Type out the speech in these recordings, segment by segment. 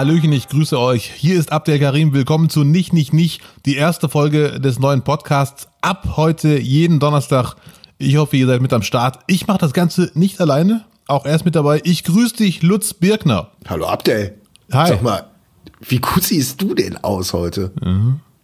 Hallöchen, ich grüße euch. Hier ist Abdel Karim. Willkommen zu Nicht, Nicht, Nicht, die erste Folge des neuen Podcasts. Ab heute jeden Donnerstag. Ich hoffe, ihr seid mit am Start. Ich mache das Ganze nicht alleine. Auch er ist mit dabei. Ich grüße dich, Lutz Birkner. Hallo Abdel. Hi. Sag mal, wie gut siehst du denn aus heute?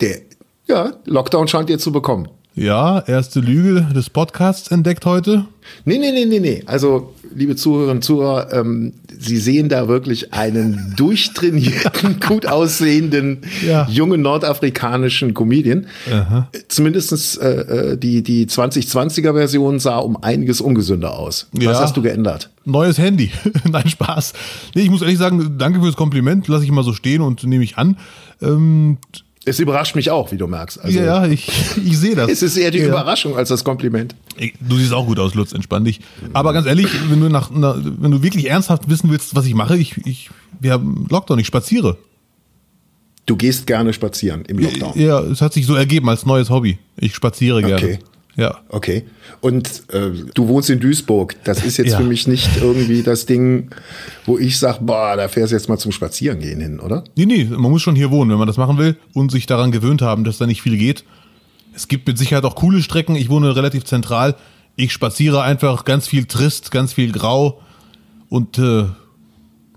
Der, ja, Lockdown scheint dir zu bekommen. Ja, erste Lüge des Podcasts entdeckt heute. Nee, nee, nee, nee, nee. Also, liebe Zuhörerinnen und Zuhörer, ähm, Sie sehen da wirklich einen durchtrainierten, gut aussehenden, Ja. jungen nordafrikanischen Comedian. Aha. Zumindest äh, äh, die, die 2020er-Version sah um einiges ungesünder aus. Was Ja. hast du geändert? Neues Handy. Nein, Spaß. Nee, ich muss ehrlich sagen, danke fürs Kompliment. Lass ich mal so stehen und nehme ich an. Ähm, Es überrascht mich auch, wie du merkst. Also, ja, ja, ich, ich sehe das. Es ist eher die ja. Überraschung als das Kompliment. Du siehst auch gut aus, Lutz, entspann dich. Aber ganz ehrlich, wenn du nach, na, wenn du wirklich ernsthaft wissen willst, was ich mache, ich, ich, wir haben Lockdown, ich spaziere. Du gehst gerne spazieren im Lockdown. Ja, es hat sich so ergeben als neues Hobby. Ich spaziere gerne. Okay. Ja. Okay. Und äh, du wohnst in Duisburg. Das ist jetzt Ja. für mich nicht irgendwie das Ding, wo ich sage, boah, da fährst du jetzt mal zum Spazierengehen hin, oder? Nee, nee, man muss schon hier wohnen, wenn man das machen will und sich daran gewöhnt haben, dass da nicht viel geht. Es gibt mit Sicherheit auch coole Strecken. Ich wohne relativ zentral. Ich spaziere einfach ganz viel trist, ganz viel grau und äh,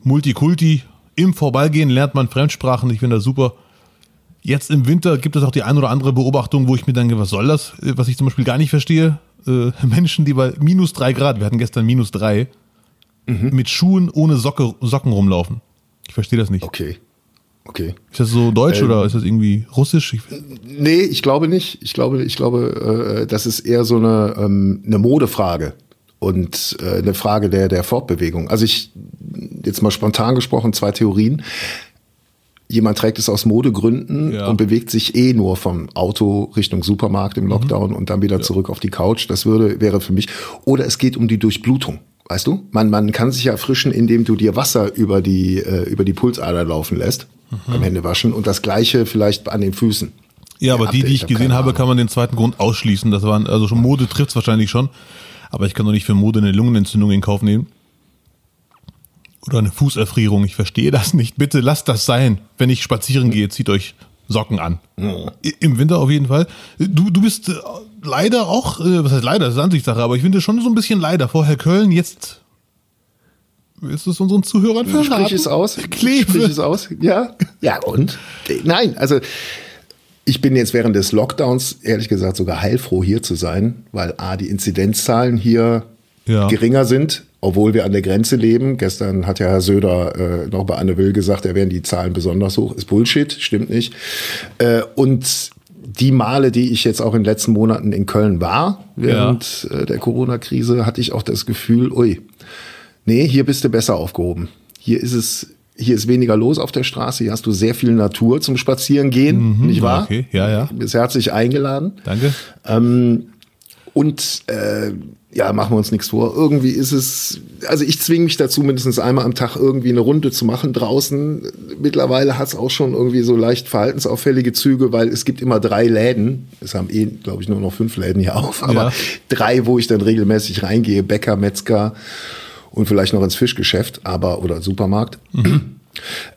Multikulti. Im Vorbeigehen lernt man Fremdsprachen. Ich finde das super. Jetzt im Winter gibt es auch die ein oder andere Beobachtung, wo ich mir denke, was soll das? Äh, Was ich zum Beispiel gar nicht verstehe. Äh, Menschen, die bei minus drei Grad, wir hatten gestern minus drei, mit Schuhen ohne Socke, Socken rumlaufen. Ich verstehe das nicht. Okay. Okay. Ist das so deutsch oder ist das irgendwie russisch? Ich, Nee, ich glaube nicht. Ich glaube, ich glaube, äh, das ist eher so eine, ähm, eine Modefrage und äh, eine Frage der, der Fortbewegung. Also ich, jetzt mal spontan gesprochen, zwei Theorien. Jemand trägt es aus Modegründen Ja. und bewegt sich eh nur vom Auto Richtung Supermarkt im Lockdown und dann wieder zurück auf die Couch. Das würde, wäre für mich. Oder es geht um die Durchblutung. Weißt du? Man, man kann sich ja erfrischen, indem du dir Wasser über die, äh, über die Pulsader laufen lässt beim Händewaschen und das gleiche vielleicht an den Füßen. ja, aber Ja, die, die ich ich gesehen habe, kann man den zweiten Grund ausschließen. Das waren, also schon Mode trifft es wahrscheinlich schon. Aber ich kann doch nicht für Mode eine Lungenentzündung in Kauf nehmen. Oder eine Fußerfrierung. Ich verstehe das nicht. Bitte lasst das sein. Wenn ich spazieren gehe, zieht euch Socken an. I- Im Winter auf jeden Fall. Du, du bist äh, leider auch, äh, was heißt leider, das ist Ansichtssache, aber ich finde schon so ein bisschen leider. Vorher Köln, jetzt ist es unseren Zuhörern verraten? Sprich es aus. Kleve. Sprich es aus. Ja. Ja, und? Nein, also ich bin jetzt während des Lockdowns ehrlich gesagt sogar heilfroh hier zu sein, weil A, die Inzidenzzahlen hier Ja. geringer sind, obwohl wir an der Grenze leben. Gestern hat ja Herr Söder äh, noch bei Anne Will gesagt, da wären die Zahlen besonders hoch. Ist Bullshit, stimmt nicht. Äh, und die Male, die ich jetzt auch in den letzten Monaten in Köln war, während äh, der Corona-Krise, hatte ich auch das Gefühl, ui, Nee, hier bist du besser aufgehoben. Hier ist es, hier ist weniger los auf der Straße. Hier hast du sehr viel Natur zum Spazierengehen, nicht wahr? okay, ja, ja. Bist herzlich eingeladen. Danke. Und äh, ja, machen wir uns nichts vor. Irgendwie ist es, also ich zwinge mich dazu, mindestens einmal am Tag irgendwie eine Runde zu machen draußen. Mittlerweile hat es auch schon irgendwie so leicht verhaltensauffällige Züge, weil es gibt immer drei Läden. Es haben eh, glaube ich, nur noch fünf Läden hier auf, aber Ja. drei, wo ich dann regelmäßig reingehe. Bäcker, Metzger und vielleicht noch ins Fischgeschäft, aber oder Supermarkt.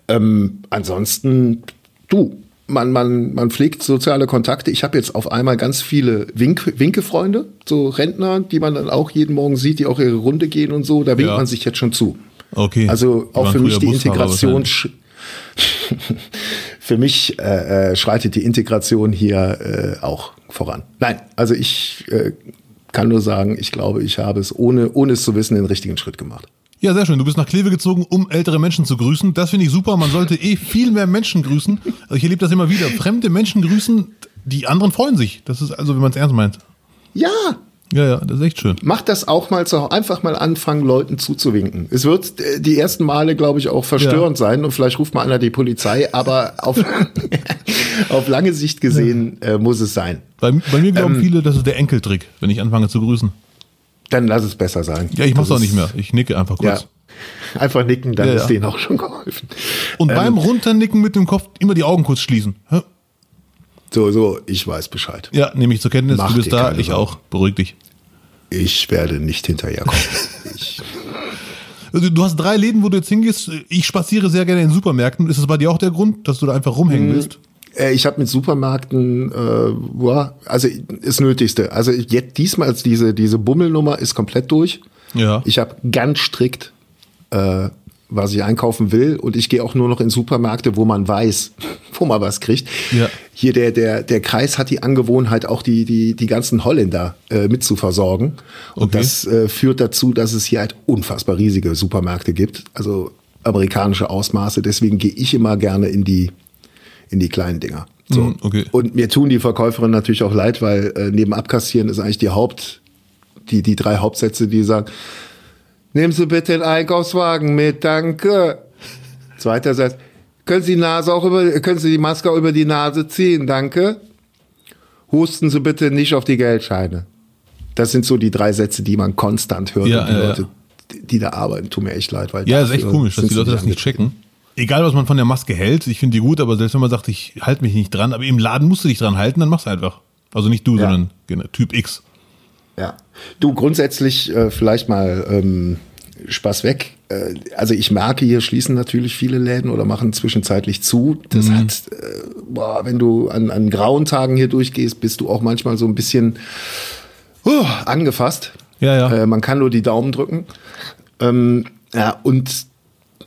Ähm, ansonsten, du, man, man, man pflegt soziale Kontakte. Ich habe jetzt auf einmal ganz viele Wink, Winkefreunde, so Rentner, die man dann auch jeden Morgen sieht, die auch ihre Runde gehen und so. Da winkt Ja. man sich jetzt schon zu. Okay. Also auch für mich die Busfahrer Integration. für mich äh, äh, schreitet die Integration hier äh, auch voran. Nein, also ich äh, kann nur sagen, ich glaube, ich habe es ohne, ohne es zu wissen den richtigen Schritt gemacht. Ja, sehr schön. Du bist nach Kleve gezogen, um ältere Menschen zu grüßen. Das finde ich super. Man sollte eh viel mehr Menschen grüßen. Also ich erlebe das immer wieder. Fremde Menschen grüßen, die anderen freuen sich. Das ist also, wenn man es ernst meint. Ja, Ja, ja, das ist echt schön. Mach das auch mal so, einfach mal anfangen, Leuten zuzuwinken. Es wird äh, die ersten Male, glaube ich, auch verstörend sein und vielleicht ruft mal einer die Polizei, aber auf, auf lange Sicht gesehen äh, muss es sein. Bei, bei mir Ähm. glauben viele, das ist der Enkeltrick, wenn ich anfange zu grüßen. Dann lass es besser sein. Ja, ich mach's Das auch nicht mehr. Ich nicke einfach Ja. kurz. Einfach nicken, dann Ja, ist ja. denen auch schon geholfen. Und Ähm. beim Runternicken mit dem Kopf immer die Augen kurz schließen. Hä? So, so, ich weiß Bescheid. Ja, nehme ich zur Kenntnis, Mach du bist da, ich Sorgen. auch. Beruhig dich. Ich werde nicht hinterherkommen. ich, Also, du hast drei Läden, wo du jetzt hingehst. Ich spaziere sehr gerne in Supermärkten. Ist das bei dir auch der Grund, dass du da einfach rumhängen Mhm. willst? Äh, Ich habe mit Supermärkten, äh, ja, also das Nötigste. Also jetzt diesmal ist diese diese Bummelnummer ist komplett durch. Ja. Ich habe ganz strikt, äh, was ich einkaufen will, und ich gehe auch nur noch in Supermärkte, wo man weiß, wo man was kriegt. Ja. Hier der der der Kreis hat die Angewohnheit, auch die die die ganzen Holländer äh, mit zu versorgen. Und Okay. das äh, führt dazu, dass es hier halt unfassbar riesige Supermärkte gibt. Also amerikanische Ausmaße. Deswegen gehe ich immer gerne in die in die kleinen Dinger. So. Mm, okay. Und mir tun die Verkäuferinnen natürlich auch leid, weil äh, neben Abkassieren ist eigentlich die Haupt, die, die drei Hauptsätze, die sagen, nehmen Sie bitte den Einkaufswagen mit, danke. Zweiter Satz, können Sie die Nase auch über, können Sie die Maske auch über die Nase ziehen, danke. Husten Sie bitte nicht auf die Geldscheine. Das sind so die drei Sätze, die man konstant hört. Ja, und die ja, ja. Leute, die- die da arbeiten, tun mir echt leid. Weil Ja, ist echt komisch, dass die Leute das nicht checken. Egal, was man von der Maske hält, ich finde die gut, aber selbst wenn man sagt, ich halte mich nicht dran, aber im Laden musst du dich dran halten, dann mach's einfach. Also nicht du, Ja. sondern genau, Typ X. Ja. Du, grundsätzlich äh, vielleicht mal ähm, Spaß weg. Äh, also ich merke, hier schließen natürlich viele Läden oder machen zwischenzeitlich zu. Das Mhm. hat, äh, boah, wenn du an, an grauen Tagen hier durchgehst, bist du auch manchmal so ein bisschen uh, angefasst. Ja, ja. Äh, man kann nur die Daumen drücken. Ähm, ja, und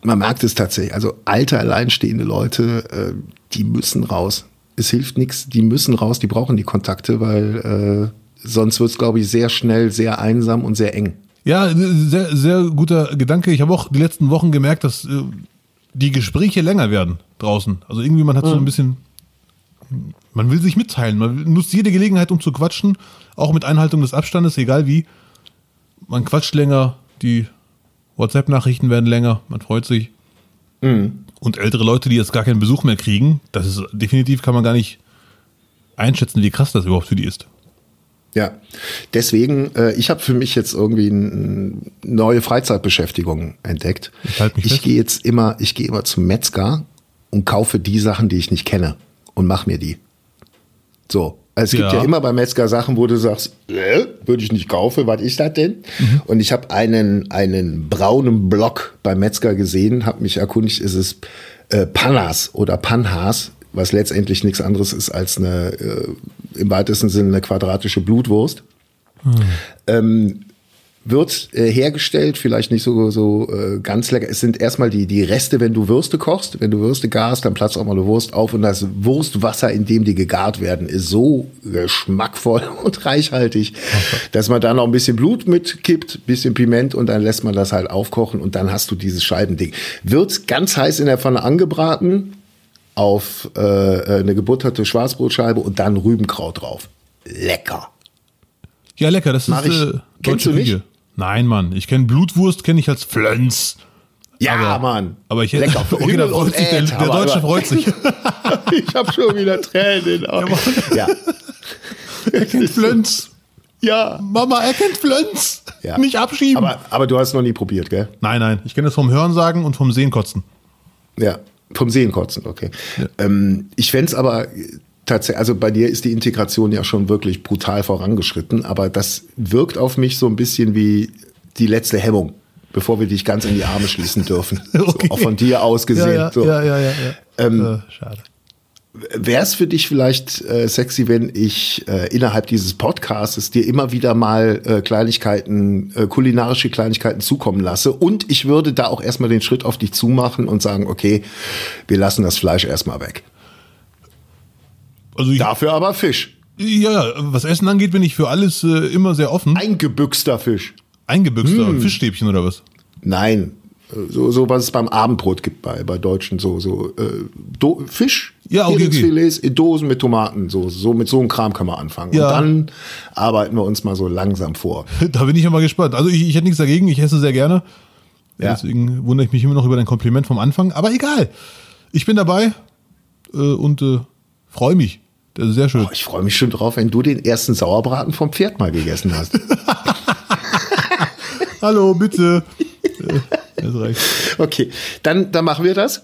man merkt es tatsächlich. Also alte, alleinstehende Leute, äh, die müssen raus. Es hilft nichts, die müssen raus, die brauchen die Kontakte, weil äh, sonst wird es, glaube ich, sehr schnell sehr einsam und sehr eng. Ja, sehr, sehr guter Gedanke. Ich habe auch die letzten Wochen gemerkt, dass äh, die Gespräche länger werden draußen. Also irgendwie man hat so ein bisschen, man will sich mitteilen. Man nutzt jede Gelegenheit, um zu quatschen, auch mit Einhaltung des Abstandes, egal wie. Man quatscht länger, die WhatsApp-Nachrichten werden länger, man freut sich. Und ältere Leute, die jetzt gar keinen Besuch mehr kriegen, das ist definitiv kann man gar nicht einschätzen, wie krass das überhaupt für die ist. Ja, deswegen, äh, ich habe für mich jetzt irgendwie eine neue Freizeitbeschäftigung entdeckt. Ich halt ich gehe jetzt immer, ich gehe immer zum Metzger und kaufe die Sachen, die ich nicht kenne und mach mir die. So. Also es gibt Ja. ja immer bei Metzger Sachen, wo du sagst, äh, würde ich nicht kaufen, was ist das denn? Mhm. Und ich habe einen, einen braunen Block beim Metzger gesehen, habe mich erkundigt, ist es äh, Panas oder Panhas, was letztendlich nichts anderes ist als eine, äh, im weitesten Sinne eine quadratische Blutwurst. Ähm, wird äh, hergestellt, vielleicht nicht so, so äh, ganz lecker. Es sind erstmal die, die Reste, wenn du Würste kochst. Wenn du Würste garst, dann platzt auch mal eine Wurst auf und das Wurstwasser, in dem die gegart werden, ist so geschmackvoll und reichhaltig, dass man da noch ein bisschen Blut mitkippt, bisschen Piment und dann lässt man das halt aufkochen und dann hast du dieses Scheibending. Wird ganz heiß in der Pfanne angebraten auf äh, eine gebutterte Schwarzbrotscheibe und dann Rübenkraut drauf. Lecker. Ja, lecker, das Mach ist ich. äh, Kennst deutsche du nicht? Küche. Nein, Mann, ich kenne Blutwurst, kenne ich als Flönz. Ja, Aber- Mann. Aber ich Lecker. okay, Himmel freut der, der Deutsche freut sich. ich habe schon wieder Tränen in den Augen. Ja. er kennt Flönz. ja. Mama, er kennt Flönz. ja. Nicht abschieben. Aber, aber du hast noch nie probiert, gell? nein, nein, ich kenne das vom Hörensagen und vom Sehenkotzen. Ja. Vom Sehen kotzen, okay. Ähm, ich fänd's aber tatsächlich, also bei dir ist die Integration ja schon wirklich brutal vorangeschritten, aber das wirkt auf mich so ein bisschen wie die letzte Hemmung, bevor wir dich ganz in die Arme schließen dürfen. Okay. So, auch von dir aus gesehen. Ja, ja, so. ja, ja, ja. ja. Ähm, äh, schade. Wäre es für dich vielleicht äh, sexy, wenn ich äh, innerhalb dieses Podcasts dir immer wieder mal äh, Kleinigkeiten, äh, kulinarische Kleinigkeiten zukommen lasse? Und ich würde da auch erstmal den Schritt auf dich zumachen und sagen, okay, wir lassen das Fleisch erstmal weg. Also ich, Dafür aber Fisch. ja, was Essen angeht, bin ich für alles äh, immer sehr offen. Eingebüxter Fisch. Eingebüxter Hm. Fischstäbchen oder was? Nein, So, so was es beim Abendbrot gibt bei, bei Deutschen, so, so äh, Do Fisch, Ja, okay, okay. Heringsfilets in Dosen mit Tomaten, so, so mit so einem Kram kann man anfangen. Ja. Und dann arbeiten wir uns mal so langsam vor. Da bin ich ja mal gespannt. Also ich, ich hätte nichts dagegen, ich esse sehr gerne. Ja. Deswegen wundere ich mich immer noch über dein Kompliment vom Anfang. Aber egal. Ich bin dabei äh, und äh, freue mich. Das ist sehr schön. Oh, ich freue mich schon drauf, wenn du den ersten Sauerbraten vom Pferd mal gegessen hast. Hallo, bitte. das reicht. Okay, dann, dann machen wir das.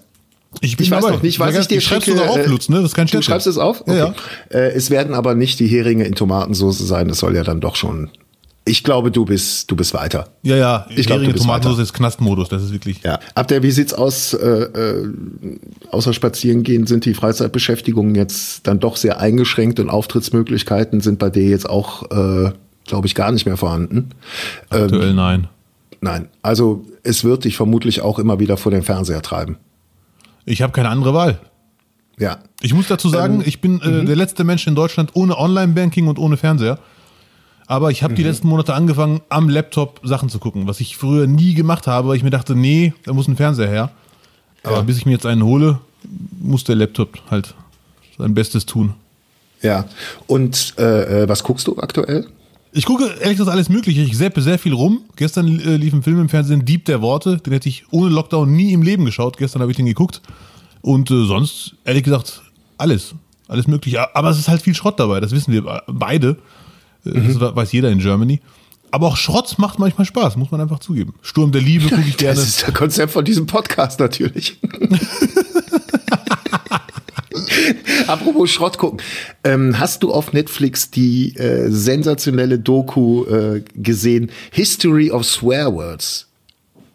Ich, Ich weiß dabei. noch nicht, was ich dir schreibst schicke. du auf, äh, Lutz, ne? Das ist kein Du Scherz. schreibst es auf? Ja, ja. Äh, es werden aber nicht die Heringe in Tomatensauce sein. Das soll ja dann doch schon. Ich glaube, du bist, du bist weiter. Ja, ja. Ich glaub, du bist Tomatensauce ist Knastmodus. Das ist wirklich. Ja. Abder, wie sieht's aus? Äh, äh, außer Spazierengehen sind die Freizeitbeschäftigungen jetzt dann doch sehr eingeschränkt und Auftrittsmöglichkeiten sind bei dir jetzt auch, äh, glaube ich, gar nicht mehr vorhanden. Ähm, Aktuell nein. nein. Also es wird dich vermutlich auch immer wieder vor den Fernseher treiben. Ich habe keine andere Wahl. Ja. Ich muss dazu sagen, ich bin äh, der letzte Mensch in Deutschland ohne Online-Banking und ohne Fernseher. Aber ich habe die letzten Monate angefangen, am Laptop Sachen zu gucken, was ich früher nie gemacht habe, weil ich mir dachte, nee, da muss ein Fernseher her. Aber bis ich mir jetzt einen hole, muss der Laptop halt sein Bestes tun. Ja. Und äh, äh, was guckst du aktuell? Ich gucke ehrlich gesagt alles Mögliche. Ich seppe sehr viel rum. Gestern äh, lief ein Film im Fernsehen, Dieb der Worte. Den hätte ich ohne Lockdown nie im Leben geschaut. Gestern habe ich den geguckt. Und äh, sonst, ehrlich gesagt, alles. Alles Mögliche. Aber es ist halt viel Schrott dabei. Das wissen wir beide. Äh, Das weiß jeder in Germany. Aber auch Schrott macht manchmal Spaß, muss man einfach zugeben. Sturm der Liebe gucke ich gerne. Das ist das Konzept von diesem Podcast natürlich. Apropos Schrott gucken. Ähm, hast du auf Netflix die äh, sensationelle Doku äh, gesehen? History of Swear Words.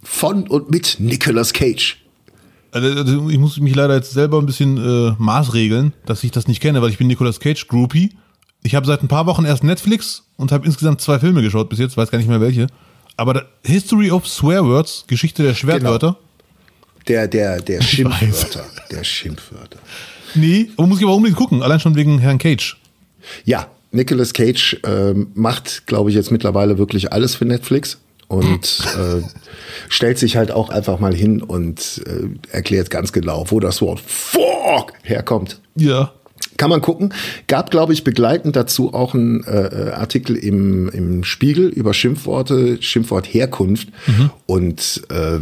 Von und mit Nicolas Cage. Also, also ich muss mich leider jetzt selber ein bisschen äh, maßregeln, dass ich das nicht kenne, weil ich bin Nicolas Cage Groupie. Ich habe seit ein paar Wochen erst Netflix und habe insgesamt zwei Filme geschaut bis jetzt, weiß gar nicht mehr welche. Aber da, History of Swear Words, Geschichte der Schwertwörter. Der, der, der Schimpfwörter. Der Schimpfwörter. Nee, aber muss ich aber unbedingt gucken, allein schon wegen Herrn Cage. Ja, Nicolas Cage ähm, macht, glaube ich, jetzt mittlerweile wirklich alles für Netflix und äh, stellt sich halt auch einfach mal hin und äh, erklärt ganz genau, wo das Wort Fuck herkommt. Ja. Kann man gucken. Gab, glaube ich, begleitend dazu auch einen äh, Artikel im, im Spiegel über Schimpfworte, Schimpfwortherkunft. Und äh,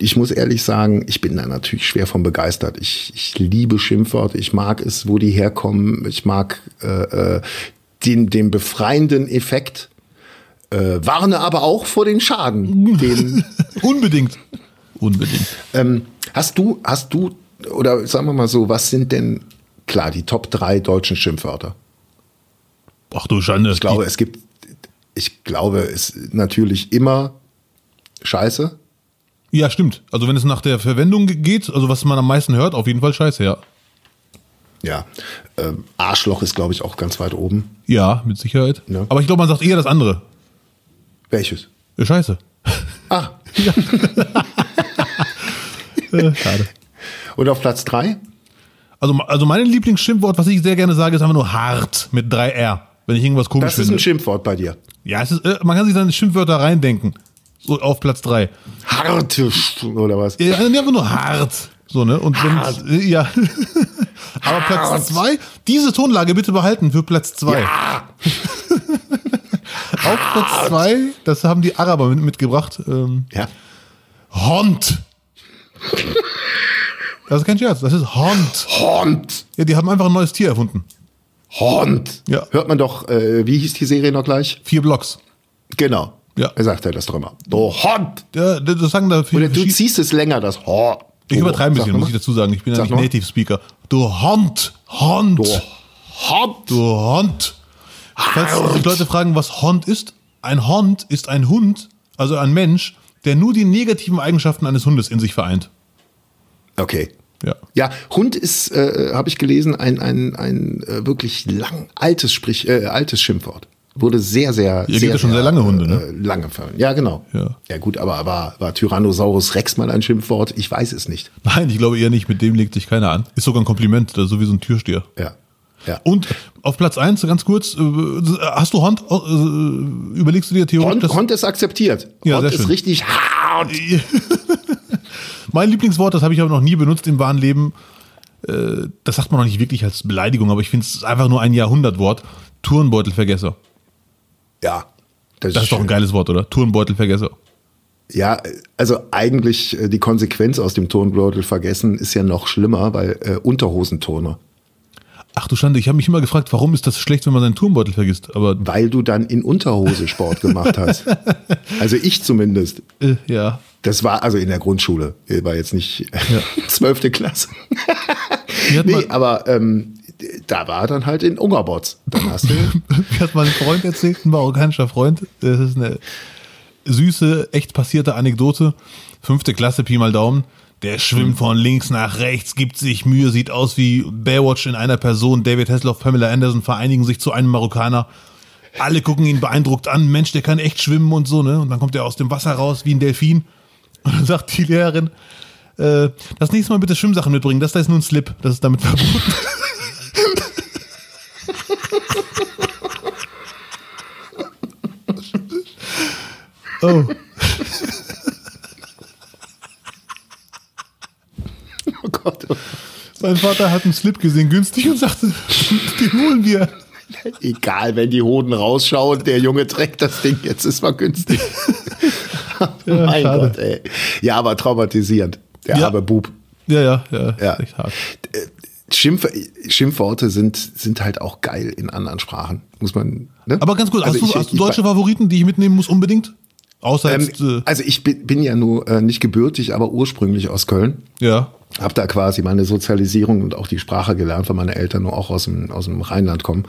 ich muss ehrlich sagen, ich bin da natürlich schwer von begeistert. Ich, ich liebe Schimpfworte, ich mag es, wo die herkommen. Ich mag äh, äh, den, den befreienden Effekt. Äh, warne aber auch vor den Schaden. Den, Unbedingt. Unbedingt. ähm, hast du, hast du, oder sagen wir mal so, was sind denn, klar, die Top 3 deutschen Schimpfwörter? Ach du Schande. Ich glaube, es gibt, ich glaube, es natürlich immer Scheiße. Ja, stimmt. Also wenn es nach der Verwendung geht, also was man am meisten hört, auf jeden Fall scheiße, ja. Ja. Ähm, Arschloch ist, glaube ich, auch ganz weit oben. Ja, mit Sicherheit. Ja. Aber ich glaube, man sagt eher das andere. Welches? Ja, scheiße. Ah, Äh, Schade. und auf Platz 3? Also, also mein Lieblingsschimpfwort, was ich sehr gerne sage, ist einfach nur hart mit drei R. Wenn ich irgendwas komisch Das ist finde. ein Schimpfwort bei dir. ja, es ist, äh, man kann sich seine Schimpfwörter reindenken. So auf Platz drei. Harte Sch- oder was? Ja, einfach nur hart. So, ne? Und Hart. wenn, äh, ja. Aber Platz Hart. zwei, diese Tonlage bitte behalten für Platz zwei. Ah, Auf Platz zwei, das haben die Araber mit, mitgebracht, ähm, ja. Hond. Das ist kein Scherz, das ist Hond. Hond. Ja, die haben einfach ein neues Tier erfunden. Hond. Ja. Hört man doch, äh, wie hieß die Serie noch gleich? Vier Blocks. Genau. Ja. Er sagt ja das doch immer. Du Hond. Ja, das sagen da viele Oder du ziehst es länger, das Hond. Ich übertreibe ein bisschen, muss ich dazu sagen. Ich bin ja nicht. Native Speaker. Du Hond. Hond. Du Hond. Du Hond. Falls sich Leute fragen, was Hond ist, ein Hond ist ein Hund, also ein Mensch, der nur die negativen Eigenschaften eines Hundes in sich vereint. Okay. Ja. Ja, Hund ist, äh, habe ich gelesen, ein, ein, ein äh, wirklich lang, altes, Sprich, äh, altes Schimpfwort. Wurde sehr, sehr, Ihr sehr, gibt ja schon sehr lange Hunde, ne? Äh, lange verwendet. Ja, genau. Ja. ja, gut, aber war, war Tyrannosaurus Rex mal ein Schimpfwort? Ich weiß es nicht. Nein, ich glaube eher nicht, mit dem legt sich keiner an. Ist sogar ein Kompliment, so wie so ein Türsteher. Ja. Ja. Und auf Platz eins ganz kurz, äh, hast du Hond, äh, überlegst du dir theoretisch, Hond, Hond ist akzeptiert. Ja, Hond sehr ist schön. richtig hart. Mein Lieblingswort, das habe ich aber noch nie benutzt im wahren Leben. Äh, das sagt man noch nicht wirklich als Beleidigung, aber ich finde es einfach nur ein Jahrhundertwort. Turnbeutelvergesser. Ja. Das ist doch ein geiles Wort, oder? Turnbeutelvergesser. Ja, also eigentlich äh, die Konsequenz aus dem Turnbeutel vergessen ist ja noch schlimmer, weil äh, Unterhosenturner. Ach du Schande, ich habe mich immer gefragt, warum ist das schlecht, wenn man seinen Turnbeutel vergisst? Aber Weil du dann in Unterhose Sport gemacht hast. Also ich zumindest. äh, ja. Das war also in der Grundschule, war jetzt nicht zwölfte Klasse. Mir hat, Nee, aber ähm, da war dann halt in Ungerbots. Dann hast du mir hat mal ein Freund erzählt, ein marokkanischer Freund. Das ist eine süße, echt passierte Anekdote. Fünfte Klasse, Pi mal Daumen. Der schwimmt von links nach rechts, gibt sich Mühe, sieht aus wie Baywatch in einer Person. David Hasselhoff, Pamela Anderson vereinigen sich zu einem Marokkaner. Alle gucken ihn beeindruckt an. Mensch, der kann echt schwimmen und so, ne? Und dann kommt er aus dem Wasser raus wie ein Delfin. Und dann sagt die Lehrerin, äh, das nächste Mal bitte Schwimmsachen mitbringen. Das da ist nur ein Slip. Das ist damit verboten. Oh. Gott, Sein Vater hat einen Slip gesehen, günstig, und sagte, den holen wir. egal, wenn die Hoden rausschauen, der Junge trägt das Ding, jetzt ist mal günstig. mein schade. Gott, ey. Ja, aber traumatisierend. Der Ja. arme Bub. Ja, ja, ja, Ja. echt hart. Schimpf, Schimpfworte sind, sind halt auch geil in anderen Sprachen. Muss man. Ne? Aber ganz kurz, Also hast, du, ich- hast du ich- deutsche Favoriten, die ich mitnehmen muss unbedingt? Außer Ähm, jetzt, äh, also ich bin, bin ja nur äh, nicht gebürtig, aber ursprünglich aus Köln. ja. Hab da quasi meine Sozialisierung und auch die Sprache gelernt, weil meine Eltern nur auch aus dem, aus dem Rheinland kommen.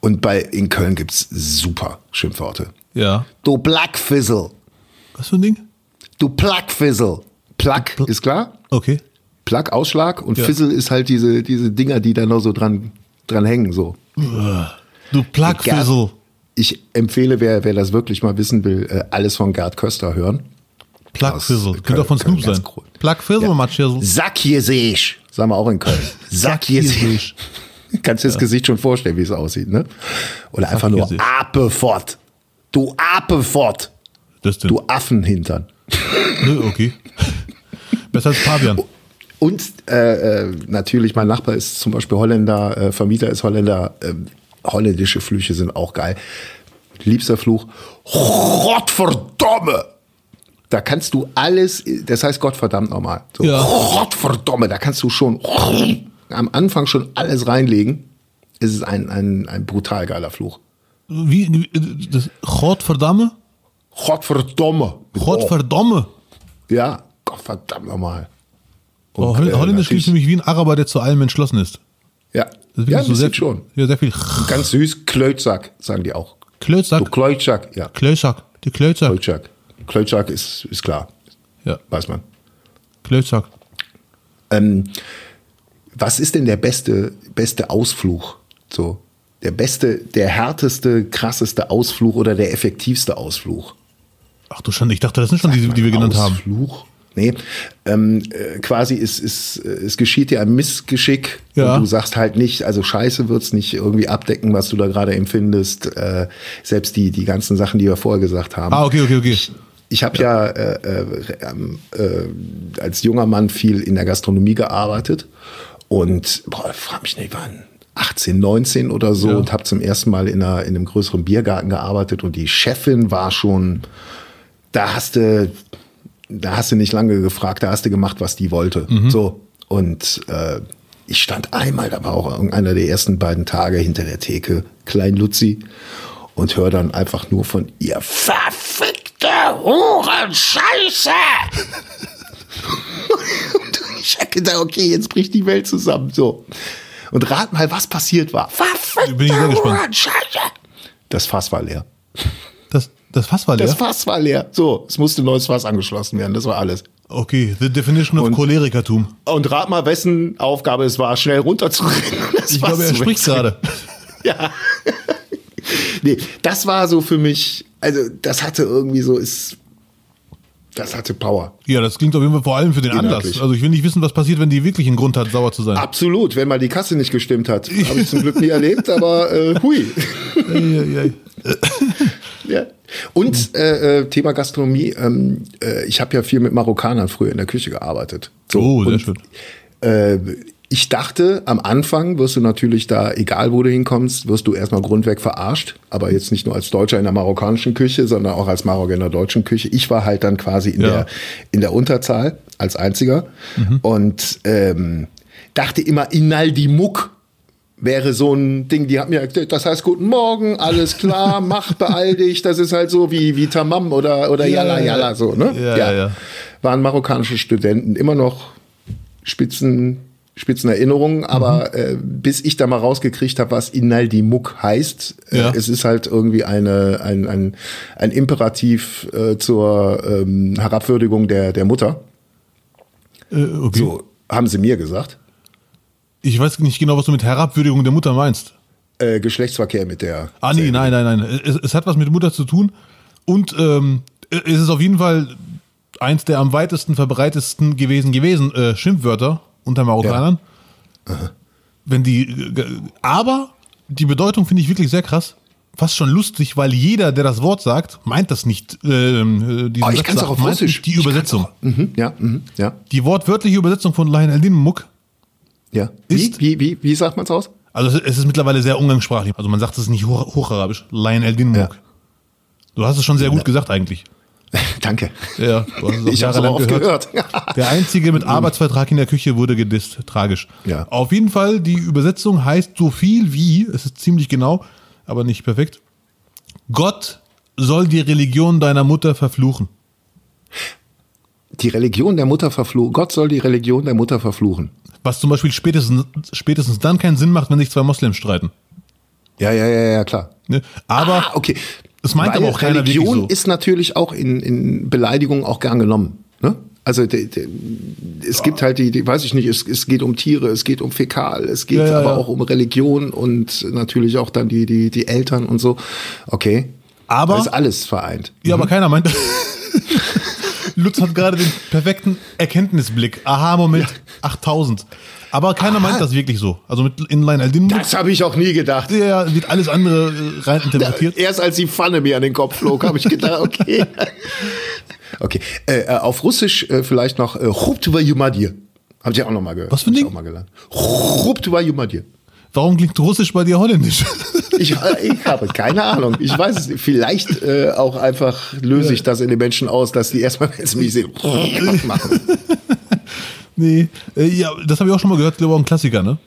Und bei in Köln gibt's super Schimpfworte. Ja. Du Blackfizzle. Was für ein Ding? Du Plackfizzle. Plack ist klar. Okay. Plack, Ausschlag. Und Ja. Fizzle ist halt diese, diese Dinger, die da noch so dran, dran hängen. So. Du Plagfizzle. Ich empfehle, wer, wer das wirklich mal wissen will, äh, alles von Gerd Köster hören. Plagfizzle. Das Könnte auch von Snoop sein. ganz groß. Plagfizzle, Ja. Matschhizzle. Sack hier seh ich. Sagen wir auch in Köln. Sack hier seh ich. Kannst dir das Gesicht schon vorstellen, wie es aussieht, ne? Oder einfach nur seh ich. Apefort. Du Apefort. Das denn? Du Affenhintern. Nö, okay. Besser als Pavian. Und äh, äh, natürlich, mein Nachbar ist zum Beispiel Holländer, äh, Vermieter ist Holländer. Äh, holländische Flüche sind auch geil. Liebster Fluch. Gottverdomme! Da kannst du alles, das heißt Gottverdammt nochmal. So, Ja. Gottverdomme, da kannst du schon am Anfang schon alles reinlegen. Es ist ein, ein, ein brutal geiler Fluch. Wie, das Gotverdamme? Gottverdomme. Mit O. Gotverdamme. Ja, Gottverdammt nochmal. Oh, Holl- äh, Holländisch klingt nämlich wie ein Araber, der zu allem entschlossen ist. Ja, ja ein sehr, schon. Ja, sehr viel. Ganz süß, Klötsack, sagen die auch. Du Klötsack. Klötsack, ja. Klötsack. Die Klötsack. Klötsack. Klötsack ist, ist klar, Ja, weiß man. Klötsack. Ähm, was ist denn der beste, beste Ausflug? So, der beste, der härteste, krasseste Ausflug oder der effektivste Ausflug? Ach du Schande, ich dachte, das sind schon die, die wir genannt haben. Ausflug? Nee, ähm, äh, quasi es, es, äh, es geschieht dir ein Missgeschick Ja. und du sagst halt nicht, also Scheiße wird's nicht irgendwie abdecken, was du da gerade empfindest. Äh, selbst die, die ganzen Sachen, die wir vorher gesagt haben. Ah, okay, okay, okay. Ich habe ja äh, äh, ähm, äh, als junger Mann viel in der Gastronomie gearbeitet und boah, frag mich nicht, wann 18, 19 oder so Ja. und habe zum ersten Mal in, einer, in einem größeren Biergarten gearbeitet und die Chefin war schon, da hast du, da hast du nicht lange gefragt, da hast du gemacht, was die wollte. So und äh, ich stand einmal, da war auch einer der ersten beiden Tage hinter der Theke, Klein Luzi, und höre dann einfach nur von ihr verfickte Hurenscheiße. und ich hab gedacht, okay, jetzt bricht die Welt zusammen. So. Und rat mal, was passiert war. Verfickte. Hurenscheiße. Das Fass war leer. Das, Fass war leer? Das Fass war leer. So, es musste ein neues Fass angeschlossen werden. Das war alles. okay, the definition of Und- Cholerikertum. Und rat mal, wessen Aufgabe es war, schnell runterzurennen. Ich Fass glaube, er spricht gerade. Ja. nee, das war so für mich, also das hatte irgendwie so, ist, das hatte Power. Ja, das klingt auf jeden Fall vor allem für den Anlass. Inhaltlich. Also ich will nicht wissen, was passiert, wenn die wirklich einen Grund hat, sauer zu sein. Absolut, wenn mal die Kasse nicht gestimmt hat. Habe ich zum Glück nie erlebt, aber äh, hui. Ja. Und äh, äh, Thema Gastronomie, ähm, äh, ich habe ja viel mit Marokkanern früher in der Küche gearbeitet. So, oh, sehr und, schön. Äh, ich dachte, am Anfang wirst du natürlich da, egal wo du hinkommst, wirst du erstmal grundweg verarscht. Aber jetzt nicht nur als Deutscher in der marokkanischen Küche, sondern auch als Marokkaner in der deutschen Küche. Ich war halt dann quasi in, Ja. der, in der Unterzahl als einziger. Und ähm, dachte immer, Inaldi Muck wäre so ein Ding, die hat mir gesagt, das heißt guten Morgen, alles klar, mach, beeil dich, das ist halt so wie, wie Tamam oder, oder Ja, Yalla. Yalla, so, ne? Ja, ja, ja. Waren marokkanische Studenten, immer noch Spitzen, Spitzenerinnerungen, aber Mhm. äh, bis ich da mal rausgekriegt habe, was Inaldi Muck heißt, Ja. äh, es ist halt irgendwie eine, ein, ein, ein Imperativ äh, zur ähm, Herabwürdigung der, der Mutter. Äh, okay. So haben sie mir gesagt. Ich weiß nicht genau, was du mit Herabwürdigung der Mutter meinst. Äh, Geschlechtsverkehr mit der. Ah, nee, nein, nein, nein. Es, es hat was mit Mutter zu tun. Und ähm, es ist auf jeden Fall eins der am weitesten verbreitetsten gewesen gewesen äh, Schimpfwörter unter Marokkanern. Wenn die, äh, aber die Bedeutung finde ich wirklich sehr krass. Fast schon lustig, weil jeder, der das Wort sagt, meint das nicht. Äh, Oh, ich kann es auch auf Russisch. Die Übersetzung. Auch, mhm, ja, mhm, ja, Die wortwörtliche Übersetzung von Lain al-Din Muck. Ja. Wie, Ist- wie, wie, wie sagt man's aus? Also es- es ist mittlerweile sehr umgangssprachlich. Also man sagt es nicht hoch, hocharabisch. Lain al-Din Ja. Muck. Du hast es schon sehr gut gesagt eigentlich. Danke. Ja, du hast es auch Ich habe oft gehört. Der einzige mit Arbeitsvertrag in der Küche wurde gedisst. Tragisch. Ja. Auf jeden Fall, die Übersetzung heißt so viel wie, es ist ziemlich genau, aber nicht perfekt. Gott soll die Religion deiner Mutter verfluchen. die Religion der Mutter verfluchen. Gott soll die Religion der Mutter verfluchen. Was zum Beispiel spätestens, spätestens dann keinen Sinn macht, wenn sich zwei Moslems streiten. Ja, ja, ja, ja, klar. Ne? Aber ah, okay. es meint Weil aber auch keiner Religion so. ist natürlich auch in, in Beleidigungen auch gern genommen. Ne? Also de, de, es gibt halt die, die, weiß ich nicht, es, es geht um Tiere, es geht um Fäkal, es geht Ja, ja, aber ja. auch um Religion und natürlich auch dann die, die, die Eltern und so. Okay. Aber- Da ist alles vereint. Ja, aber keiner meint. Lutz hat gerade den perfekten Erkenntnisblick. Aha-Moment 8000. Aber keiner meint das wirklich so. Also mit Inline al-Din Das habe ich auch nie gedacht. der wird alles andere äh, rein interpretiert. Erst als die Pfanne mir an den Kopf flog, habe ich gedacht, okay. okay. Äh, äh, auf Russisch äh, vielleicht noch äh, Chubtuva Yumadir. Habe ich auch noch mal gehört. Was für ein Ding? auch mal gelernt. Chubtuva Yumadir. Warum klingt Russisch bei dir holländisch? Ich, äh, ich habe keine Ahnung. Ich weiß es. Vielleicht äh, auch einfach löse ich das in den Menschen aus, dass die erstmal, wenn sie mich sehen, machen. nee. Äh, ja, das habe ich auch schon mal gehört. Ich glaube auch ein Klassiker, ne?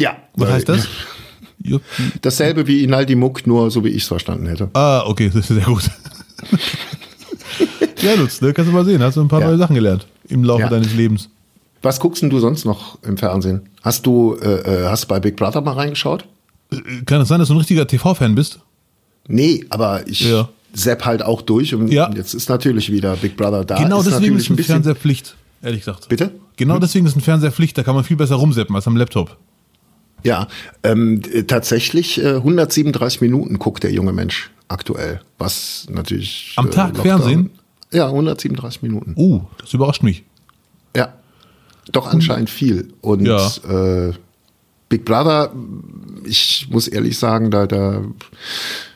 Ja. Was heißt das? Jupp. Dasselbe wie Inaldi Muck, nur so wie ich es verstanden hätte. Ah, okay, das ist sehr gut. ja, Lutz, ne, kannst du mal sehen. Hast du ein paar Ja. neue Sachen gelernt im Laufe Ja. deines Lebens. Was guckst denn du sonst noch im Fernsehen? Hast du äh, äh, hast bei Big Brother mal reingeschaut? Äh, Kann es sein, dass du ein richtiger TV-Fan bist? Nee, aber ich Ja. sepp halt auch durch und Ja. jetzt ist natürlich wieder Big Brother da. genau ist deswegen ist ein Fernseher Pflicht, ehrlich gesagt. Bitte? Hm? Genau deswegen ist ein Fernseher Pflicht, da kann man viel besser rumseppen als am Laptop. Ja, ähm, äh, tatsächlich äh, 137 Minuten guckt der junge Mensch aktuell, was natürlich Am äh, Tag Lockdown- Fernsehen? Ja, 137 Minuten. Oh, das überrascht mich. Ja, doch anscheinend viel. Und Ja. äh, Big Brother, ich muss ehrlich sagen, da, da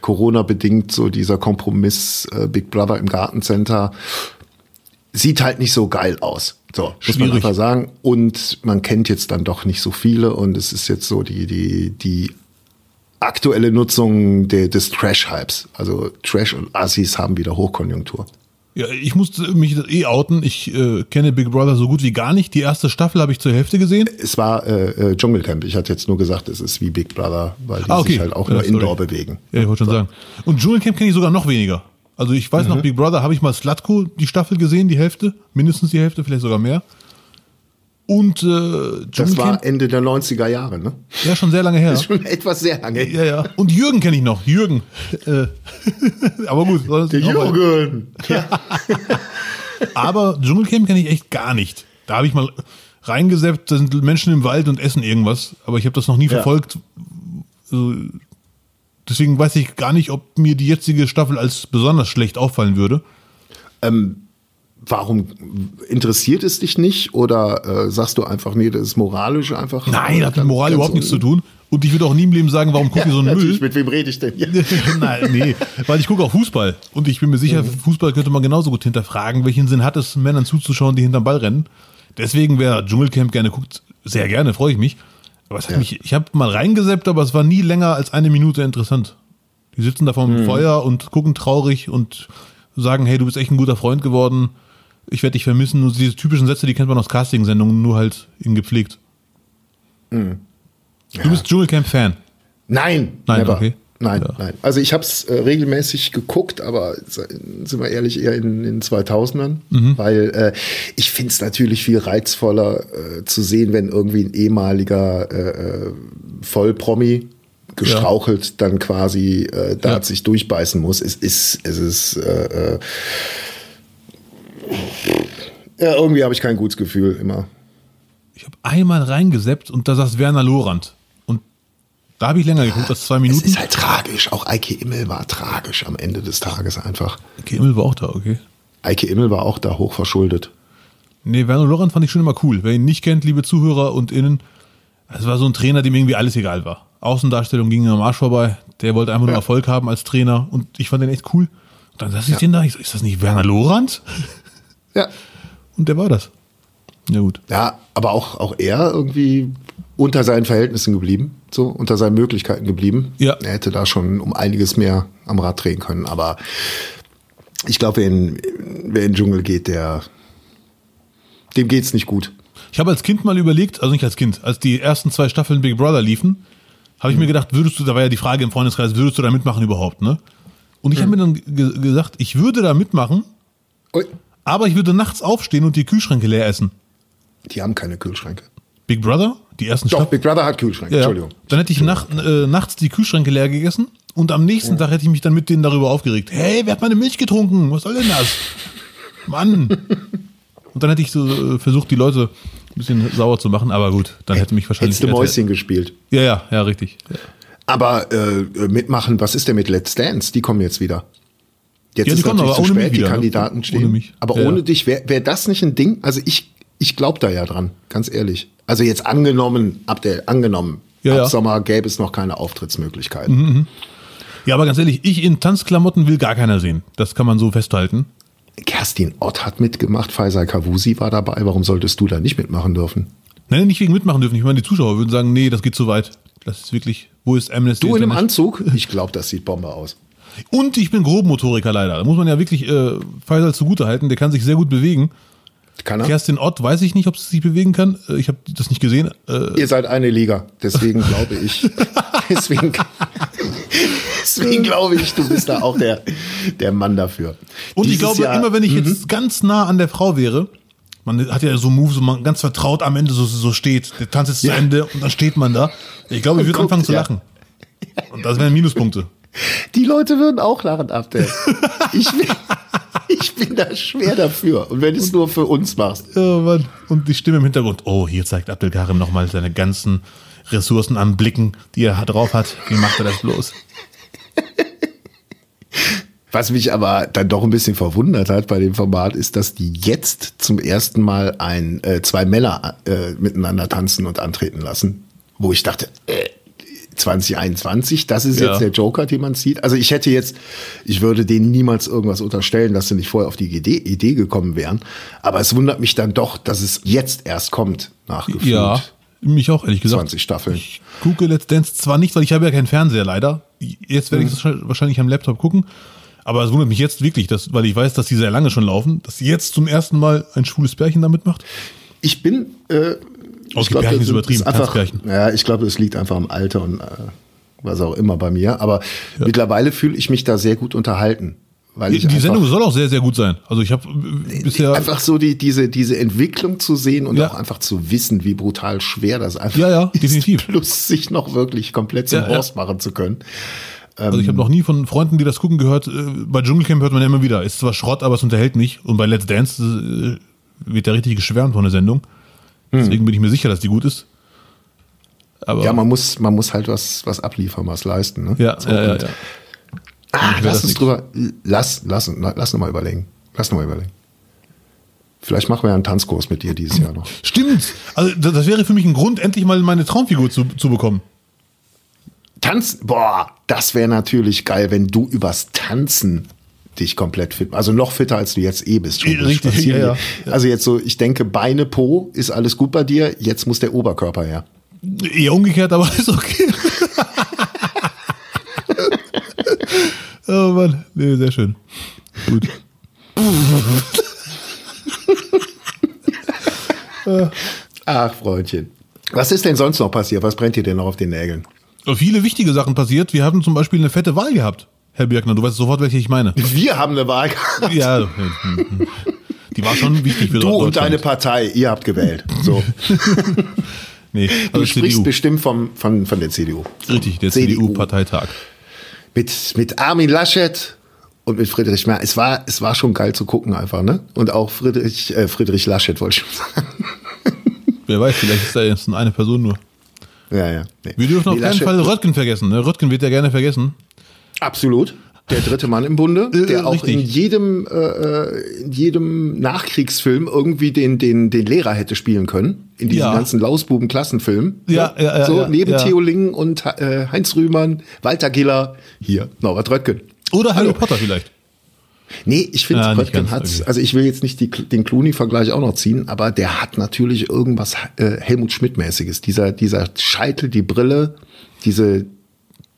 Corona bedingt so dieser Kompromiss äh, Big Brother im Gartencenter sieht halt nicht so geil aus. So, muss man Schwierig. einfach sagen. Und man kennt jetzt dann doch nicht so viele und es ist jetzt so die, die, die aktuelle Nutzung de, des Trash-Hypes. Also Trash und Assis haben wieder Hochkonjunktur. Ja, ich musste mich eh outen. Ich äh, kenne Big Brother so gut wie gar nicht. Die erste Staffel habe ich zur Hälfte gesehen. Es war äh, äh, Dschungelcamp. Ich hatte jetzt nur gesagt, es ist wie Big Brother, weil die Ah, okay. sich halt auch Ja, nur sorry. indoor bewegen. Ja, ich wollte schon sagen. Und Dschungelcamp kenne ich sogar noch weniger. Also ich weiß Mhm. noch, Big Brother habe ich mal Slutko die Staffel gesehen, die Hälfte, mindestens die Hälfte, vielleicht sogar mehr. Und äh, Das war Dschungelcamp, Ende der 90er Jahre, ne? ja schon sehr lange her. Das ist schon etwas sehr lange. Ja, ja. Und Jürgen kenne ich noch. Jürgen. Äh, Aber gut. Der Jürgen. Ja. Aber Dschungelcamp kenne ich echt gar nicht. Da habe ich mal reingesäppt, da sind Menschen im Wald und essen irgendwas. Aber ich habe das noch nie verfolgt. Also, deswegen weiß ich gar nicht, ob mir die jetzige Staffel als besonders schlecht auffallen würde. Warum interessiert es dich nicht? Oder äh, sagst du einfach, nee, das ist moralisch einfach. Nein, das hat mit Moral überhaupt nichts zu tun. Und ich würde auch nie im Leben sagen, warum gucke ich so einen Müll? Mit wem rede ich denn? Ja. Nein, nee, weil ich gucke auch Fußball. Und ich bin mir sicher, Fußball könnte man genauso gut hinterfragen, welchen Sinn hat es, Männern zuzuschauen, die hinterm Ball rennen. Deswegen, wer Dschungelcamp gerne guckt, sehr gerne, freue ich mich. Aber es hat Ja. mich, ich habe mal reingeseppt, aber es war nie länger als eine Minute interessant. Die sitzen da vorm Feuer und gucken traurig und sagen, hey, du bist echt ein guter Freund geworden. Ich werde dich vermissen. Und diese typischen Sätze, die kennt man aus Casting-Sendungen, nur halt in gepflegt. Du bist Dschungelcamp-Fan. Nein, Nein, never. okay. Nein, Ja. nein. Also ich habe es äh, regelmäßig geguckt, aber sind wir ehrlich, eher in den 2000ern, Mhm. weil äh, ich finde es natürlich viel reizvoller äh, zu sehen, wenn irgendwie ein ehemaliger äh, äh, Vollpromi gestrauchelt dann quasi äh, da Ja. sich durchbeißen muss. Es ist, es ist ja, irgendwie habe ich kein gutes Gefühl immer. Ich habe einmal reingeseppt und da saß Werner Lorand. Und da habe ich länger geguckt, als zwei Es Minuten. ist halt tragisch. Auch Eike Immel war tragisch am Ende des Tages einfach. Okay, Immel war auch da, okay. Eike Immel war auch da hochverschuldet. Nee, Werner Lorand fand ich schon immer cool. Wer ihn nicht kennt, liebe Zuhörer und Innen, es war so ein Trainer, dem irgendwie alles egal war. Außendarstellung ging ihm am Arsch vorbei. Der wollte einfach nur Ja. Erfolg haben als Trainer und ich fand den echt cool. Und dann saß ich den da, ich so, ist das nicht Werner Lorand? Ja. Und der war das. Ja gut. Ja, aber auch, auch er irgendwie unter seinen Verhältnissen geblieben, so unter seinen Möglichkeiten geblieben. Ja. Er hätte da schon um einiges mehr am Rad drehen können, aber ich glaube, wer in, wer in den Dschungel geht, der dem geht's nicht gut. Ich habe als Kind mal überlegt, also nicht als Kind, als die ersten zwei Staffeln Big Brother liefen, habe ich mir gedacht, würdest du, da war ja die Frage im Freundeskreis, würdest du da mitmachen überhaupt, ne? Und ich habe mir dann ge gesagt, ich würde da mitmachen, Ui, aber ich würde nachts aufstehen und die Kühlschränke leer essen. die haben keine Kühlschränke. Big Brother, die ersten Doch, Staffeln. Big Brother hat Kühlschränke, Ja, ja. Entschuldigung. Dann hätte ich nacht, äh, nachts die Kühlschränke leer gegessen und am nächsten Tag hätte ich mich dann mit denen darüber aufgeregt. Hey, wer hat meine Milch getrunken? Was soll denn das? Mann. Und dann hätte ich so äh, versucht, die Leute ein bisschen sauer zu machen, aber gut, dann hätte mich wahrscheinlich. Hättest du Mäuschen gespielt. Ja, ja, ja, richtig. Ja. Aber äh, mitmachen, was ist denn mit Let's Dance? Die kommen jetzt wieder. Jetzt Ja, die ist kommen natürlich aber zu spät, die wieder, ne? Kandidaten stehen. Ohne mich. Aber Ja, ohne dich, wäre wär das nicht ein Ding? Also ich, ich glaube da ja dran, ganz ehrlich. Also jetzt angenommen, Abdel, angenommen, Ja, ab. Mhm. Sommer gäbe es noch keine Auftrittsmöglichkeiten. ja, aber ganz ehrlich, ich in Tanzklamotten will gar keiner sehen. Das kann man so festhalten. Kerstin Ott hat mitgemacht, Faisal Kavusi war dabei. Warum solltest du da nicht mitmachen dürfen? Nein, nicht wegen mitmachen dürfen. Ich meine, die Zuschauer würden sagen, nee, das geht zu weit. Das ist wirklich, wo ist Amnesty? Du in einem? Anzug? Ich glaube, das sieht Bombe aus. Und ich bin Grobmotoriker leider. Da muss man ja wirklich äh, Faisal zugutehalten. Der kann sich sehr gut bewegen. Kann er? Kerstin Ott weiß ich nicht, ob sie sich bewegen kann. Äh, Ich habe das nicht gesehen. Äh, Ihr seid eine Liga, deswegen glaube ich. deswegen, deswegen glaube ich, du bist da auch der, der Mann dafür. und ich Dieses glaube, Jahr- immer wenn ich jetzt ganz nah an der Frau wäre, man hat ja so Moves, wo man ganz vertraut am Ende so, so steht. Der Tanz ist Ja. zu Ende und dann steht man da. Ich glaube, ich würde anfangen zu ja. lachen. Und das wären Minuspunkte. Die Leute würden auch lachen, Abdel. Ich bin, ich bin da schwer dafür. Und wenn du es nur für uns machst. Ja, Mann. Und die Stimme im Hintergrund. Oh, hier zeigt Abdelkarim nochmal seine ganzen Ressourcen an Blicken, die er drauf hat. Wie macht er das bloß? Was mich aber dann doch ein bisschen verwundert hat bei dem Format, ist, dass die jetzt zum ersten Mal ein, äh, zwei Männer äh, miteinander tanzen und antreten lassen. Wo ich dachte, äh, 2021, das ist Ja. jetzt der Joker, den man sieht. Also ich hätte jetzt, ich würde denen niemals irgendwas unterstellen, dass sie nicht vorher auf die Idee, Idee gekommen wären. Aber es wundert mich dann doch, dass es jetzt erst kommt, nach gefühlt Ja, mich auch, ehrlich gesagt. 20 Staffeln. Ich gucke Let's Dance zwar nicht, weil ich habe ja keinen Fernseher leider. Jetzt werde ich das wahrscheinlich am Laptop gucken. Aber es wundert mich jetzt wirklich, dass, weil ich weiß, dass die sehr lange schon laufen, dass jetzt zum ersten Mal ein schwules Pärchen da mitmacht. Ich bin. Äh, Okay, glaub, Pärchen das ist übertrieben, einfach, Tanzpärchen. Ja, ich glaube, es liegt einfach am Alter und äh, was auch immer bei mir. Aber mittlerweile fühle ich mich da sehr gut unterhalten. Weil Die, ich die einfach, Sendung soll auch sehr, sehr gut sein. Also ich habe äh, bisher. einfach so die, diese, diese Entwicklung zu sehen und Ja. auch einfach zu wissen, wie brutal schwer das einfach Ja, ja, ist, definitiv. plus sich noch wirklich komplett zum Ja, ja. Horst machen zu können. Also ich habe noch nie von Freunden, die das gucken, gehört. Äh, bei Dschungelcamp hört man ja immer wieder, ist zwar Schrott, aber es unterhält mich. Und bei Let's Dance äh, wird da richtig geschwärmt von der Sendung. Deswegen bin ich mir sicher, dass die gut ist. Aber Ja, man muss, man muss halt was, was abliefern, was leisten. Ne? ja, So, ja, ja, und- ja. Ah, lass das uns nicht. drüber, lass, lass, lass noch mal überlegen. Lass noch mal überlegen. Vielleicht machen wir ja einen Tanzkurs mit dir dieses Jahr noch. Stimmt. Also das, das wäre für mich ein Grund, endlich mal meine Traumfigur zu, zu bekommen. Tanz, boah, das wäre natürlich geil, wenn du übers Tanzen dich komplett fit, also noch fitter als du jetzt eh bist. Schon Richtig, ja, ja. Also jetzt so, ich denke, Beine, Po ist alles gut bei dir. Jetzt muss der Oberkörper her. Eher umgekehrt, aber ist okay. oh Mann, nee, sehr schön. Gut. Ach, Freundchen. Was ist denn sonst noch passiert? Was brennt dir denn noch auf den Nägeln? Viele wichtige Sachen passiert. Wir hatten zum Beispiel eine fette Wahl gehabt, Herr Birkner. Du weißt sofort, welche ich meine. Wir haben eine Wahl gehabt. Ja, hm, hm. die war schon wichtig für Du und deine Partei, ihr habt gewählt. So. Nee, Du also sprichst CDU. bestimmt vom, von, von der CDU. Richtig, der CDU. CDU-Parteitag. Mit, mit Armin Laschet und mit Friedrich Merz. Es war, es war schon geil zu gucken einfach, ne? Und auch Friedrich, äh, Friedrich Laschet, wollte ich schon sagen. Wer weiß, vielleicht ist da jetzt eine Person nur. Ja, ja. Nee. Wir dürfen auf Nee, keinen Laschet- Fall Röttgen vergessen. Ne? Röttgen wird ja gerne vergessen. Absolut. Der dritte Mann im Bunde, Äh, der auch richtig. in jedem, äh, äh, in jedem Nachkriegsfilm irgendwie den, den, den Lehrer hätte spielen können. In diesen Ja. ganzen Lausbuben-Klassenfilmen. Ja, Ne? ja, ja, So, ja, neben. Theo Lingen und äh, Heinz Rühmann, Walter Giller, hier, Norbert Röttgen. Oder Harry Hallo. Potter vielleicht. Nee, ich finde, Ja, Röttgen hat, also ich will jetzt nicht die, den Clooney-Vergleich auch noch ziehen, aber der hat natürlich irgendwas äh, Helmut Schmidt-mäßiges. Dieser, dieser Scheitel, die Brille, diese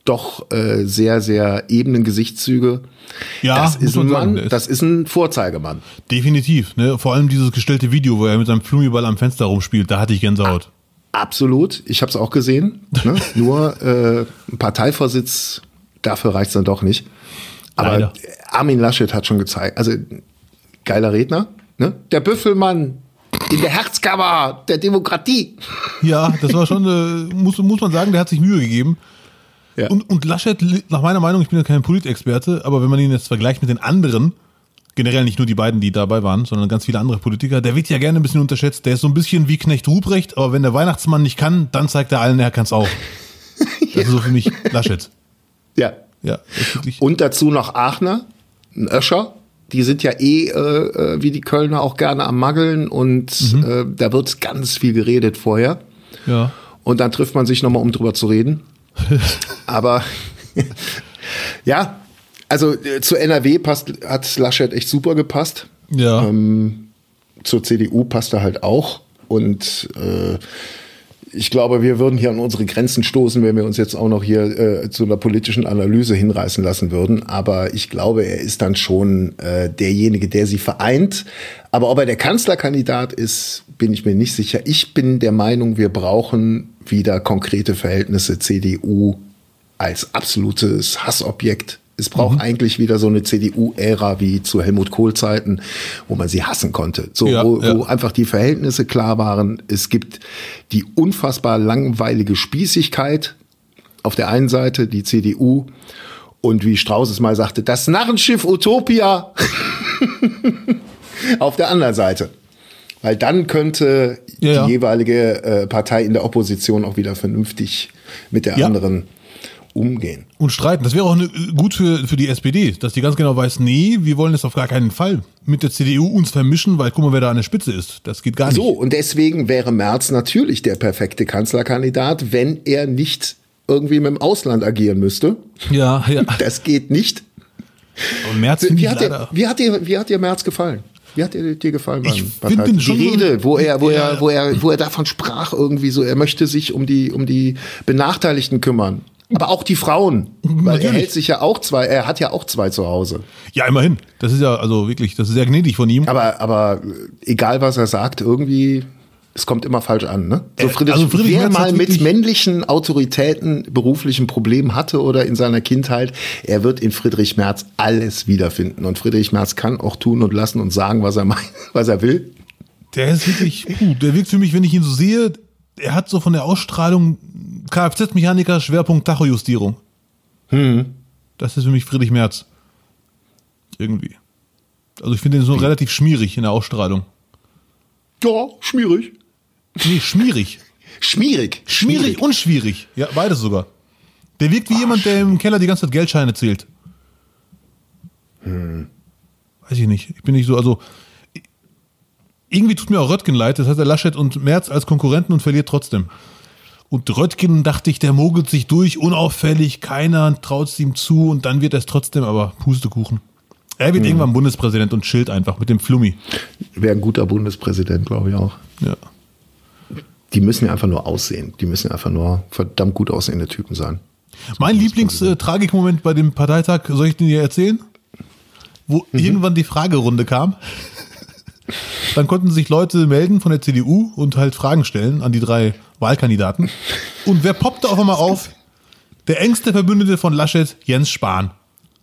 doch äh, sehr, sehr ebenen Gesichtszüge. Ja, das ist ein man sagen, Mann, ist- das ist ein Vorzeigemann. Definitiv. Ne? Vor allem dieses gestellte Video, wo er mit seinem Flumiball am Fenster rumspielt, da hatte ich Gänsehaut. Absolut, ich habe es auch gesehen. Ne? Nur äh, ein Parteivorsitz, dafür reicht's dann doch nicht. Aber Leider. Armin Laschet hat schon gezeigt, also geiler Redner, ne? Der Büffelmann in der Herzkammer der Demokratie. Ja, das war schon, äh, muss, muss man sagen, der hat sich Mühe gegeben. Ja. Und, und Laschet, nach meiner Meinung, ich bin ja kein Politexperte, aber wenn man ihn jetzt vergleicht mit den anderen, generell nicht nur die beiden, die dabei waren, sondern ganz viele andere Politiker, der wird ja gerne ein bisschen unterschätzt. Der ist so ein bisschen wie Knecht Ruprecht, aber wenn der Weihnachtsmann nicht kann, dann zeigt er allen, er kann's auch. Das ist so für mich Laschet. Ja. Ja. Und dazu noch Aachener, ein Öscher. Die sind ja eh, äh, äh, wie die Kölner, auch gerne am Maggeln und Mhm. äh, da wird ganz viel geredet vorher. Ja. Und dann trifft man sich nochmal, um drüber zu reden. Aber ja, also äh, zur NRW passt, hat Laschet echt super gepasst. Ja. Ähm, zur CDU passt er halt auch. Und äh, ich glaube, wir würden hier an unsere Grenzen stoßen, wenn wir uns jetzt auch noch hier äh, zu einer politischen Analyse hinreißen lassen würden. Aber ich glaube, er ist dann schon äh, derjenige, der sie vereint. Aber ob er der Kanzlerkandidat ist, bin ich mir nicht sicher. Ich bin der Meinung, wir brauchen wieder konkrete Verhältnisse CDU als absolutes Hassobjekt. Es braucht Mhm. eigentlich wieder so eine CDU-Ära wie zu Helmut Kohl-Zeiten, wo man sie hassen konnte. So, Ja, wo, ja. wo einfach die Verhältnisse klar waren. Es gibt die unfassbar langweilige Spießigkeit auf der einen Seite, die CDU, und wie Strauß es mal sagte, das Narrenschiff Utopia auf der anderen Seite. Weil dann könnte Ja, ja. die jeweilige äh, Partei in der Opposition auch wieder vernünftig mit der Ja. anderen umgehen. Und streiten. Das wäre auch eine, gut für, für die SPD, dass die ganz genau weiß, nee, wir wollen es auf gar keinen Fall mit der CDU uns vermischen, weil guck mal, wer da an der Spitze ist. Das geht gar nicht. So, und deswegen wäre Merz natürlich der perfekte Kanzlerkandidat, wenn er nicht irgendwie mit dem Ausland agieren müsste. Ja, ja. Das geht nicht. Und finde Wie hat, dir, wie, hat dir, wie hat dir Merz gefallen? Wie hat dir, dir gefallen Ich Partei- find den Die schon so- Rede, wo er, wo er, wo er, wo er davon sprach, irgendwie so, er möchte sich um die, um die Benachteiligten kümmern. Aber auch die Frauen. Weil er hält sich ja auch zwei, er hat ja auch zwei zu Hause. Ja, immerhin. Das ist ja also wirklich, das ist sehr gnädig von ihm. Aber, aber egal was er sagt, irgendwie, es kommt immer falsch an, ne? So Äh, Friedrich, also Friedrich wer mal mit männlichen Autoritäten beruflichen Problemen hatte oder in seiner Kindheit, er wird in Friedrich Merz alles wiederfinden. Und Friedrich Merz kann auch tun und lassen und sagen, was er meint, was er will. Der ist wirklich, puh, der wirkt für mich, wenn ich ihn so sehe, er hat so von der Ausstrahlung Kfz-Mechaniker, Schwerpunkt Tachojustierung. Hm. Das ist für mich Friedrich Merz. Irgendwie. Also ich finde ihn so relativ schmierig in der Ausstrahlung. Ja, schmierig. Nee, schmierig. Schmierig. Schmierig und schwierig. Ja, beides sogar. Der wirkt wie jemand, der im Keller die ganze Zeit Geldscheine zählt. Weiß ich nicht. Ich bin nicht so, also. irgendwie tut mir auch Röttgen leid. Das hat er Laschet und Merz als Konkurrenten und verliert trotzdem. Und Röttgen dachte ich, der mogelt sich durch, unauffällig, keiner traut es ihm zu und dann wird er es trotzdem, aber Pustekuchen. Er wird irgendwann Bundespräsident und chillt einfach mit dem Flummi. Wäre ein guter Bundespräsident, glaube ich auch. Ja. Die müssen ja einfach nur aussehen. Die müssen einfach nur verdammt gut aussehende Typen sein. Mein Lieblings-Tragikmoment bei dem Parteitag, soll ich den dir erzählen? Wo irgendwann die Fragerunde kam. Dann konnten sich Leute melden von der CDU und halt Fragen stellen an die drei Wahlkandidaten. Und wer poppte auf einmal auf? Der engste Verbündete von Laschet, Jens Spahn.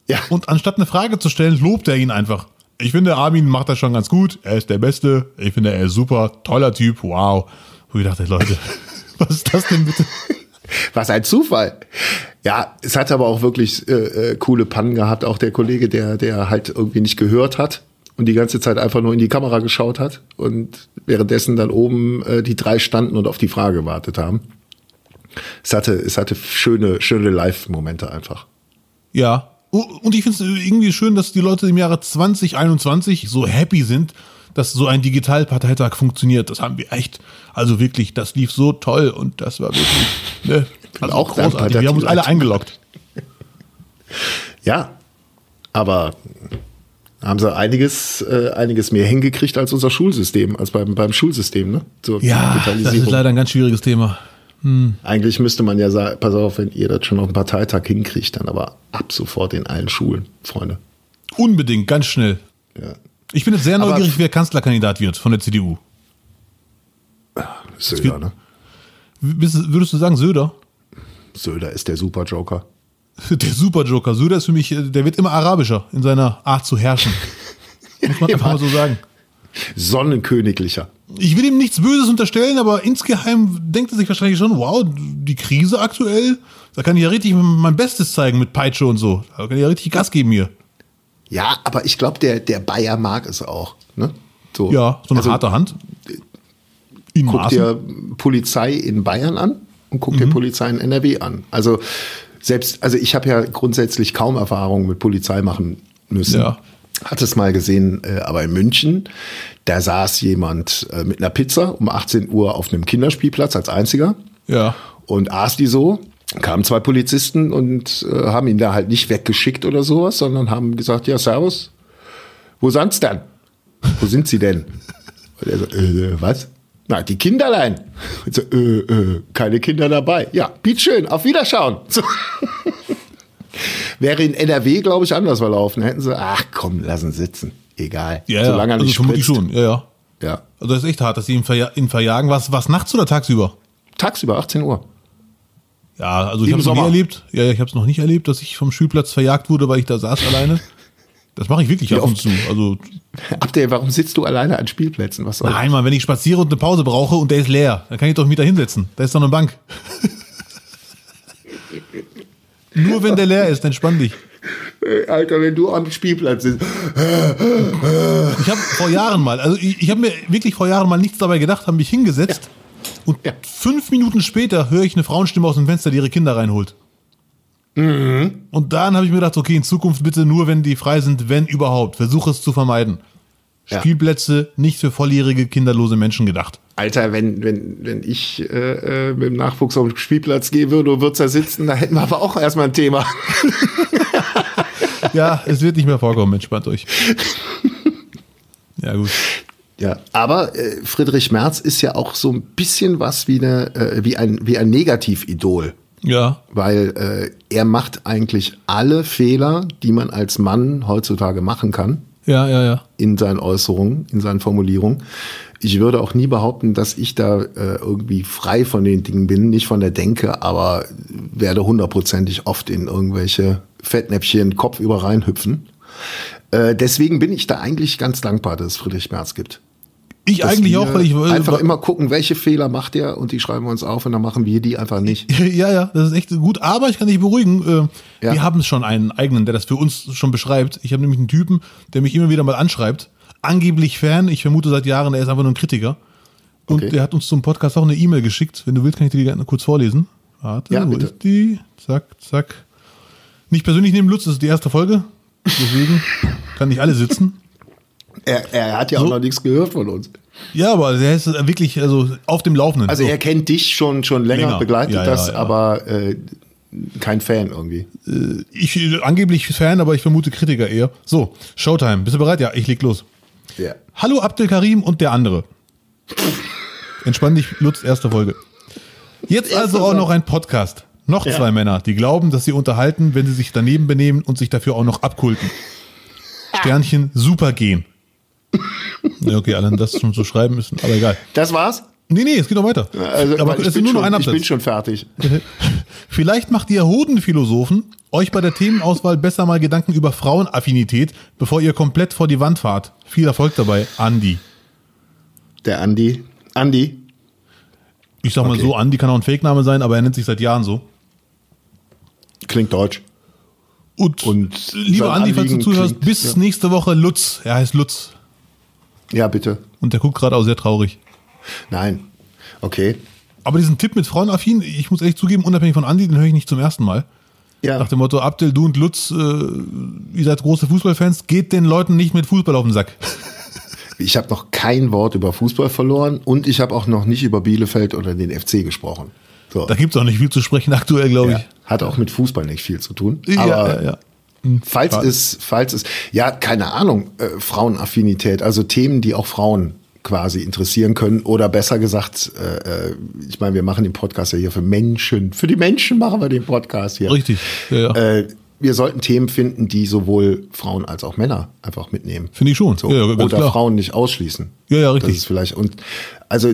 Ja. Und anstatt eine Frage zu stellen, lobt er ihn einfach. Ich finde, Armin macht das schon ganz gut. Er ist der Beste. Ich finde, er ist super. Toller Typ. Wow. Wo ich dachte, Leute, was ist das denn bitte? Was ein Zufall. Ja, es hat aber auch wirklich äh, äh, coole Pannen gehabt. Auch der Kollege, der, der halt irgendwie nicht gehört hat und die ganze Zeit einfach nur in die Kamera geschaut hat und währenddessen dann oben äh, die drei standen und auf die Frage gewartet haben. Es hatte, es hatte schöne, schöne Live-Momente einfach. Ja. Und ich finde es irgendwie schön, dass die Leute im Jahre 2021 so happy sind, dass so ein Digitalparteitag funktioniert. Das haben wir echt, also wirklich, das lief so toll und das war wirklich, ne, also Auch großartig. Wir haben uns alle eingeloggt. Ja, aber haben sie einiges, äh, einiges mehr hingekriegt als unser Schulsystem, als beim, beim Schulsystem, ne? Zur Ja, das ist leider ein ganz schwieriges Thema. Eigentlich müsste man ja sagen, pass auf, wenn ihr das schon auf dem Parteitag hinkriegt, dann aber ab sofort in allen Schulen, Freunde. Unbedingt, ganz schnell. Ja. Ich bin jetzt sehr Aber- neugierig, wer Kanzlerkandidat wird von der CDU. Söder, ne? Würdest du sagen Söder? Söder ist der Superjoker. Der Superjoker. Söder ist für mich, der wird immer arabischer in seiner Art zu herrschen. Muss man einfach mal so sagen. Sonnenköniglicher. Ich will ihm nichts Böses unterstellen, aber insgeheim denkt er sich wahrscheinlich schon, wow, die Krise aktuell, da kann ich ja richtig mein Bestes zeigen mit Peitsche und so. Da kann ich ja richtig Gas geben hier. Ja, aber ich glaube, der, der Bayer mag es auch. Ne? So. Ja, so eine Also, harte Hand. In Guck Maßen. dir Polizei in Bayern an und guck dir Polizei in NRW an. Also selbst, also ich habe ja grundsätzlich kaum Erfahrung mit Polizei machen müssen. Ja. Hat es mal gesehen, äh, aber in München, da saß jemand äh, mit einer Pizza um 18 Uhr auf einem Kinderspielplatz als einziger Ja. und aß die so. Kamen zwei Polizisten und äh, haben ihn da halt nicht weggeschickt oder sowas, sondern haben gesagt, ja, servus, wo sind's denn? Wo sind sie denn? Und er so, äh, was? Na, die Kinderlein. Und so, äh, äh, keine Kinder dabei. Ja, schön, auf Wiederschauen. So. Wäre in NRW, glaube ich, anders verlaufen. Hätten sie, ach komm, lassen sitzen. Egal. Ja, ja. Solange er also nicht vermutlich spritzt. schon. Ja, ja. Ja. Also das ist echt hart, dass sie ihn, verja ihn verjagen. Was, was nachts oder tagsüber? Tagsüber, 18 Uhr. Ja, also ich habe es noch nie erlebt. Ja, ich habe es noch nicht erlebt, dass ich vom Spielplatz verjagt wurde, weil ich da saß alleine. Das mache ich wirklich ab und zu. Also Abdel, warum sitzt du alleine an Spielplätzen? Was soll nein, mal, wenn ich spaziere und eine Pause brauche und der ist leer, dann kann ich doch mich da hinsetzen. Da ist doch eine Bank. Nur wenn der leer ist, entspann dich. Alter, wenn du am Spielplatz sitzt. Ich habe vor Jahren mal, also ich, ich habe mir wirklich vor Jahren mal nichts dabei gedacht, habe mich hingesetzt und Ja. fünf Minuten später höre ich eine Frauenstimme aus dem Fenster, die ihre Kinder reinholt. Mhm. Und dann habe ich mir gedacht, okay, in Zukunft bitte nur, wenn die frei sind, wenn überhaupt. Versuche es zu vermeiden. Ja. Spielplätze nicht für volljährige, kinderlose Menschen gedacht. Alter, wenn, wenn, wenn ich äh, äh, mit dem Nachwuchs auf den Spielplatz gehen würde und würde da sitzen, da hätten wir aber auch erstmal ein Thema. Ja, es wird nicht mehr vorkommen, entspannt euch. Ja, gut. Ja, aber äh, Friedrich Merz ist ja auch so ein bisschen was wie, eine, äh, wie ein, wie ein Negatividol. Ja, Weil äh, er macht eigentlich alle Fehler, die man als Mann heutzutage machen kann, ja, ja, ja. in seinen Äußerungen, in seinen Formulierungen. Ich würde auch nie behaupten, dass ich da äh, irgendwie frei von den Dingen bin, nicht von der Denke, aber werde hundertprozentig oft in irgendwelche Fettnäpfchen kopfüber reinhüpfen. Äh, deswegen bin ich da eigentlich ganz dankbar, dass es Friedrich Merz gibt. Ich eigentlich auch, weil ich einfach immer gucken, welche Fehler macht er und die schreiben wir uns auf und dann machen wir die einfach nicht. Ja, ja, das ist echt gut. Aber ich kann dich beruhigen. Äh, Ja. Wir haben schon einen eigenen, der das für uns schon beschreibt. Ich habe nämlich einen Typen, der mich immer wieder mal anschreibt. Angeblich Fan. Ich vermute seit Jahren, er ist einfach nur ein Kritiker. Und Okay. der hat uns zum Podcast auch eine E-Mail geschickt. Wenn du willst, kann ich dir die gerne kurz vorlesen. Warte, Ja, wo bitte. ist die? Zack, zack. Nicht persönlich nehmen, Lutz, das ist die erste Folge. Deswegen kann nicht alle sitzen. Er, er hat ja auch So. noch nichts gehört von uns. Ja, aber der ist wirklich also auf dem Laufenden. Also So. er kennt dich schon, schon länger, Länger. begleitet Ja, ja, das, ja. aber äh, kein Fan irgendwie. ich äh, angeblich Fan, aber ich vermute Kritiker eher. So, Showtime. Bist du bereit? Ja, ich leg los. Ja. Hallo Abdel Karim und der andere. Entspann dich, Lutz, erste Folge. Jetzt also auch noch ein Podcast. Noch Ja. zwei Männer, die glauben, dass sie unterhalten, wenn sie sich daneben benehmen und sich dafür auch noch abkulten. Sternchen, super gehen. Ja, okay, allein das schon zu schreiben ist, aber egal. Das war's? Nee, nee, es geht noch weiter. Also, aber es ist bin nur noch schon, ein ich bin Absatz. schon fertig. Vielleicht macht ihr Hodenphilosophen euch bei der Themenauswahl besser mal Gedanken über Frauenaffinität, bevor ihr komplett vor die Wand fahrt. Viel Erfolg dabei, Andi. Der Andi. Andi. Ich sag mal Okay. so, Andi kann auch ein Fake-Name sein, aber er nennt sich seit Jahren so. Klingt deutsch. Und, Und lieber Andi, falls du zuhörst, klingt- bis ja. nächste Woche Lutz. Er heißt Lutz. Ja, bitte. Und der guckt gerade auch sehr traurig. Nein. Okay. Aber diesen Tipp mit Frauenaffin, ich muss ehrlich zugeben, unabhängig von Andi, den höre ich nicht zum ersten Mal. Ja. Nach dem Motto, Abdel, du und Lutz, äh, ihr seid große Fußballfans, geht den Leuten nicht mit Fußball auf den Sack. Ich habe noch kein Wort über Fußball verloren und ich habe auch noch nicht über Bielefeld oder den FC gesprochen. So. Da gibt's auch nicht viel zu sprechen aktuell, glaube Ja. ich. Hat auch mit Fußball nicht viel zu tun. Ja, Aber ja, ja. Falls schade. es, falls es, ja, keine Ahnung, äh, Frauenaffinität, also Themen, die auch Frauen quasi interessieren können oder besser gesagt, äh, äh, ich meine, wir machen den Podcast ja hier für Menschen, für die Menschen machen wir den Podcast hier. Richtig. Ja, ja. Äh, wir sollten Themen finden, die sowohl Frauen als auch Männer einfach mitnehmen. Finde ich schon. So. Ja, Oder klar. Frauen nicht ausschließen. Ja, ja, Das richtig. ist vielleicht und also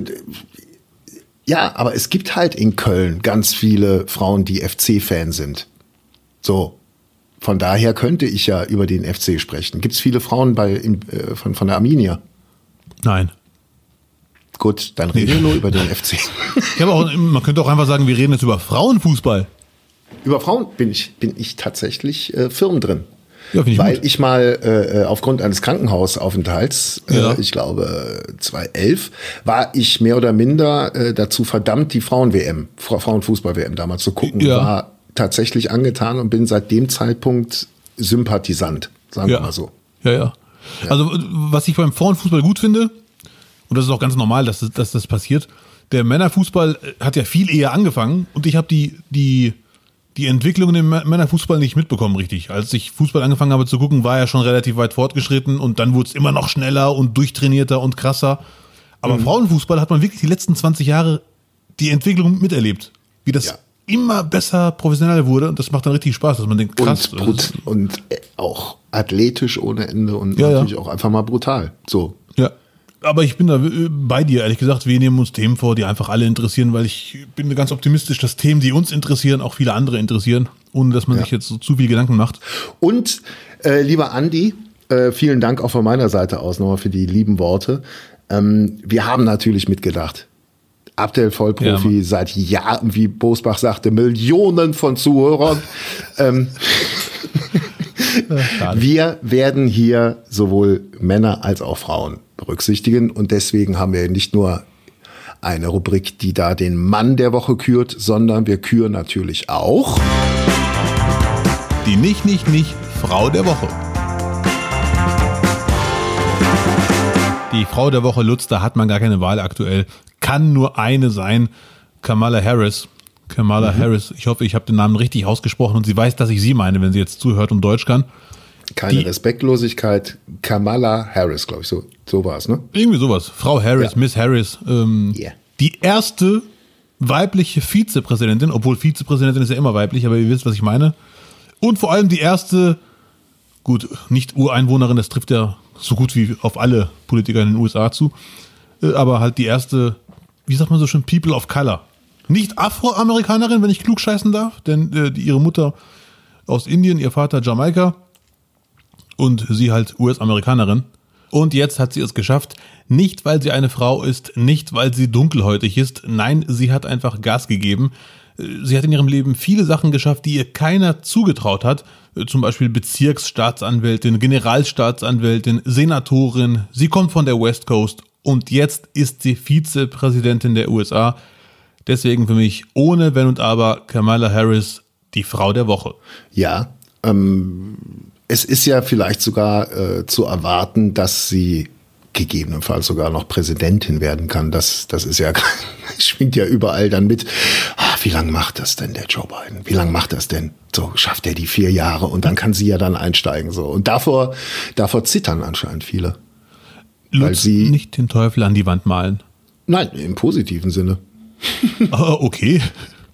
ja, aber es gibt halt in Köln ganz viele Frauen, die FC-Fan sind. So. Von daher könnte ich ja über den FC sprechen. Gibt es viele Frauen bei, im, äh, von, von der Arminia? Nein. Gut, dann reden wir nur über den FC. Ich auch, man könnte auch einfach sagen, wir reden jetzt über Frauenfußball. über Frauen bin ich, bin ich tatsächlich äh, firm drin. Ja, ich Weil gut. ich mal äh, aufgrund eines Krankenhausaufenthalts, Ja. äh, ich glaube äh, 2011, war ich mehr oder minder äh, dazu verdammt, die Frauen-WM, Fra Frauenfußball-WM damals zu gucken. Ja. War tatsächlich angetan und bin seit dem Zeitpunkt Sympathisant, sagen wir Ja. mal so. Ja, ja. Also, was ich beim Frauenfußball gut finde, und das ist auch ganz normal, dass das, dass das passiert, der Männerfußball äh, hat ja viel eher angefangen und ich habe die, die, die Entwicklung im Mä- Männerfußball nicht mitbekommen, richtig. Als ich Fußball angefangen habe zu gucken, war er schon relativ weit fortgeschritten und dann wurde es immer noch schneller und durchtrainierter und krasser. Aber Mhm. Frauenfußball hat man wirklich die letzten 20 Jahre die Entwicklung miterlebt. Wie das Ja. Immer besser professionell wurde und das macht dann richtig Spaß, dass man denkt, krass. und, brut und äh, auch athletisch ohne Ende und Ja, ja. natürlich auch einfach mal brutal. So. Ja. Aber ich bin da äh, bei dir, ehrlich gesagt. Wir nehmen uns Themen vor, die einfach alle interessieren, weil ich bin ganz optimistisch, dass Themen, die uns interessieren, auch viele andere interessieren, ohne dass man Ja. sich jetzt so zu viel Gedanken macht. Und äh, lieber Andi, äh, vielen Dank auch von meiner Seite aus nochmal für die lieben Worte. Ähm, wir haben natürlich mitgedacht. Abdel Ja, Vollprofi, Mann. seit Jahren, wie Bosbach sagte, Millionen von Zuhörern. ähm, wir werden hier sowohl Männer als auch Frauen berücksichtigen und deswegen haben wir nicht nur eine Rubrik, die da den Mann der Woche kürt, sondern wir küren natürlich auch. Die nicht, nicht, nicht Frau der Woche. Die Frau der Woche Lutz, da hat man gar keine Wahl aktuell. Kann nur eine sein. Kamala Harris. Kamala Harris. Ich hoffe, ich habe den Namen richtig ausgesprochen und sie weiß, dass ich sie meine, wenn sie jetzt zuhört und Deutsch kann. Keine Die- Respektlosigkeit. Kamala Harris, glaube ich, so, so war es, ne? Irgendwie sowas. Frau Harris, Ja. Miss Harris. Ähm, Yeah. Die erste weibliche Vizepräsidentin, obwohl Vizepräsidentin ist ja immer weiblich, aber ihr wisst, was ich meine. Und vor allem die erste, gut, nicht Ureinwohnerin, das trifft ja so gut wie auf alle Politiker in den USA zu, äh, aber halt die erste, wie sagt man so schön, People of Color. Nicht Afroamerikanerin, wenn ich klug scheißen darf, denn äh, die, ihre Mutter aus Indien, ihr Vater Jamaika und sie halt US-Amerikanerin. Und jetzt hat sie es geschafft, nicht weil sie eine Frau ist, nicht weil sie dunkelhäutig ist, nein, sie hat einfach Gas gegeben. Äh, Sie hat in ihrem Leben viele Sachen geschafft, die ihr keiner zugetraut hat. Äh, Zum Beispiel Bezirksstaatsanwältin, Generalstaatsanwältin, Senatorin. Sie kommt von der West Coast und jetzt ist sie Vizepräsidentin der USA. Deswegen für mich ohne Wenn und Aber Kamala Harris die Frau der Woche. Ja, ähm, es ist ja vielleicht sogar äh, zu erwarten, dass sie gegebenenfalls sogar noch Präsidentin werden kann. Das, das ist ja, schwingt ja überall dann mit. Ah, wie lange macht das denn der Joe Biden? Wie lange macht das denn? So schafft er die vier Jahre und dann kann sie ja dann einsteigen. So und davor, davor zittern anscheinend viele. Lutz, sie nicht den Teufel an die Wand malen. Nein, im positiven Sinne. Ah, okay.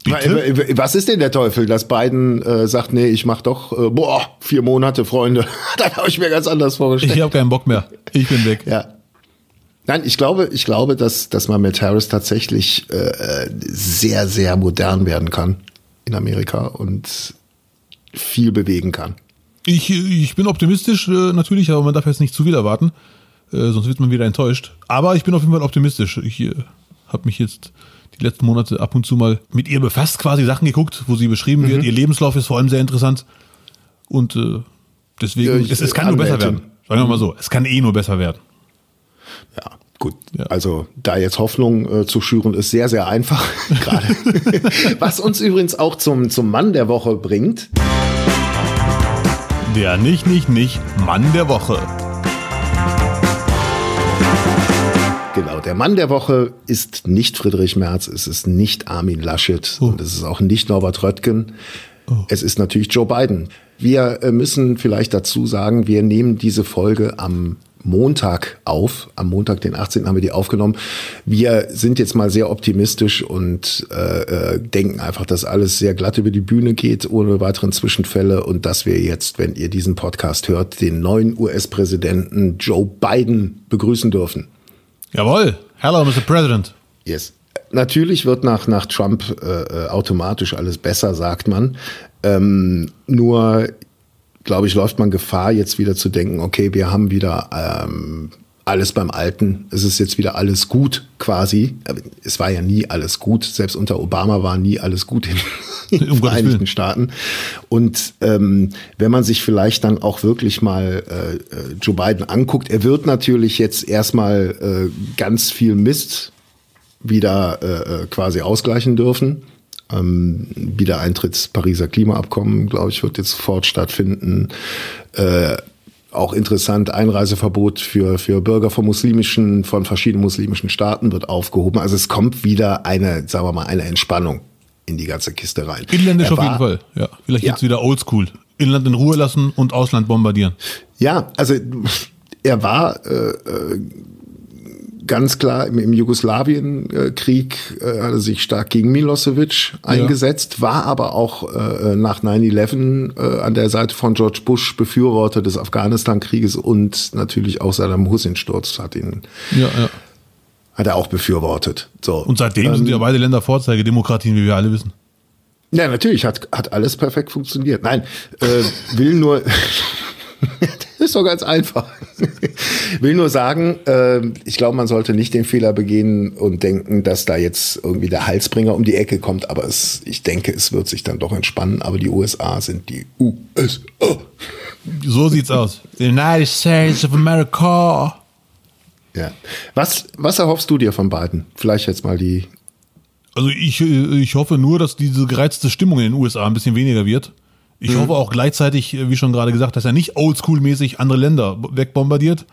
Bitte? Was ist denn der Teufel, dass Biden äh, sagt, nee, ich mach doch, äh, boah, vier Monate, Freunde. das habe ich mir ganz anders vorgestellt. Ich habe keinen Bock mehr. Ich bin weg. Ja. Nein, ich glaube, ich glaube, dass, dass man mit Harris tatsächlich äh, sehr, sehr modern werden kann in Amerika und viel bewegen kann. Ich, ich bin optimistisch äh, natürlich, aber man darf jetzt nicht zu viel erwarten, äh, sonst wird man wieder enttäuscht. Aber ich bin auf jeden Fall optimistisch. Ich äh, habe mich jetzt die letzten Monate ab und zu mal mit ihr befasst, quasi Sachen geguckt, wo sie beschrieben mhm. wird. Ihr Lebenslauf ist vor allem sehr interessant. Und äh, deswegen, ja, es, es, kann Anwältin. nur besser werden. Sagen wir mal so, es kann eh nur besser werden. Ja, gut. Ja. Also da jetzt Hoffnung äh, zu schüren, ist sehr, sehr einfach gerade. Was uns übrigens auch zum, zum Mann der Woche bringt. Der nicht, nicht, nicht Mann der Woche. Genau, der Mann der Woche ist nicht Friedrich Merz, es ist nicht Armin Laschet oh. und es ist auch nicht Norbert Röttgen. Oh. Es ist natürlich Joe Biden. Wir äh, müssen vielleicht dazu sagen, wir nehmen diese Folge am Montag auf. Am Montag, den 18. haben wir die aufgenommen. Wir sind jetzt mal sehr optimistisch und äh, äh, denken einfach, dass alles sehr glatt über die Bühne geht, ohne weiteren Zwischenfälle und dass wir jetzt, wenn ihr diesen Podcast hört, den neuen US-Präsidenten Joe Biden begrüßen dürfen. Jawohl. Hello, Mr. President. Yes. Natürlich wird nach, nach Trump äh, äh, automatisch alles besser, sagt man. Ähm, nur, glaube ich, läuft man Gefahr, jetzt wieder zu denken, okay, wir haben wieder ähm, alles beim Alten. Es ist jetzt wieder alles gut quasi. Es war ja nie alles gut. Selbst unter Obama war nie alles gut in, den Vereinigten Staaten. Und ähm, wenn man sich vielleicht dann auch wirklich mal äh, äh, Joe Biden anguckt, er wird natürlich jetzt erstmal äh, ganz viel Mist wieder äh, äh quasi ausgleichen dürfen. Ähm, Wiedereintritts Pariser Klimaabkommen, glaube ich, wird jetzt sofort stattfinden. Äh, auch interessant, Einreiseverbot für, für Bürger von muslimischen, von verschiedenen muslimischen Staaten wird aufgehoben. Also es kommt wieder eine, sagen wir mal, eine Entspannung in die ganze Kiste rein. Inländisch auf jeden Fall, ja. Vielleicht ja. jetzt wieder oldschool. Inland in Ruhe lassen und Ausland bombardieren. Ja, also er war äh, äh ganz klar im, im Jugoslawienkrieg äh, hat er sich stark gegen Milosevic eingesetzt, ja. war aber auch äh, nach 9-11 äh, an der Seite von George Bush Befürworter des Afghanistan-Krieges und natürlich auch Saddam Hussein-Sturz hat ihn. Ja, ja. Hat er auch befürwortet. So. Und seitdem ähm, sind ja beide Länder Vorzeigedemokratien, wie wir alle wissen. Ja, natürlich, hat, hat alles perfekt funktioniert. Nein, äh, will nur, ist doch ganz einfach. Will nur sagen, äh, ich glaube, man sollte nicht den Fehler begehen und denken, dass da jetzt irgendwie der Halsbringer um die Ecke kommt. Aber es, ich denke, es wird sich dann doch entspannen. Aber die USA sind die USA. So sieht's aus. The United States of America. Ja. Was, was erhoffst du dir von beiden? Vielleicht jetzt mal die. Also ich, ich hoffe nur, dass diese gereizte Stimmung in den USA ein bisschen weniger wird. Ich mhm. hoffe auch gleichzeitig, äh, wie schon gerade gesagt, dass er nicht oldschool-mäßig andere Länder wegbombardiert.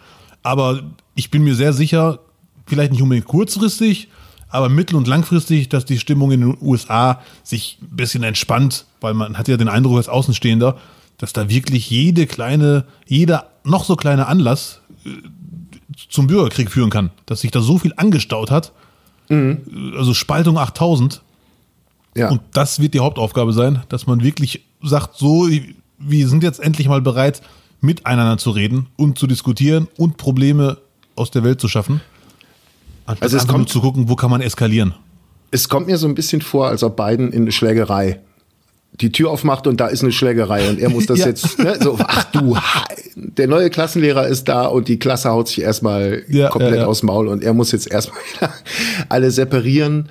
Aber ich bin mir sehr sicher, vielleicht nicht unbedingt kurzfristig, aber mittel- und langfristig, dass die Stimmung in den USA sich ein bisschen entspannt, weil man hat ja den Eindruck als Außenstehender, dass da wirklich jede kleine, jeder noch so kleine Anlass äh, zum Bürgerkrieg führen kann, dass sich da so viel angestaut hat. Mhm. Also Spaltung 8000. Ja. Und das wird die Hauptaufgabe sein, dass man wirklich sagt, so, wir sind jetzt endlich mal bereit, miteinander zu reden und zu diskutieren und Probleme aus der Welt zu schaffen. Also es kommt zu gucken, wo kann man eskalieren. Es kommt mir so ein bisschen vor, als ob Biden in eine Schlägerei die Tür aufmacht und da ist eine Schlägerei und er muss das ja. jetzt, ne, so, ach du, der neue Klassenlehrer ist da und die Klasse haut sich erstmal ja, komplett ja, aus dem Maul und er muss jetzt erstmal alle separieren.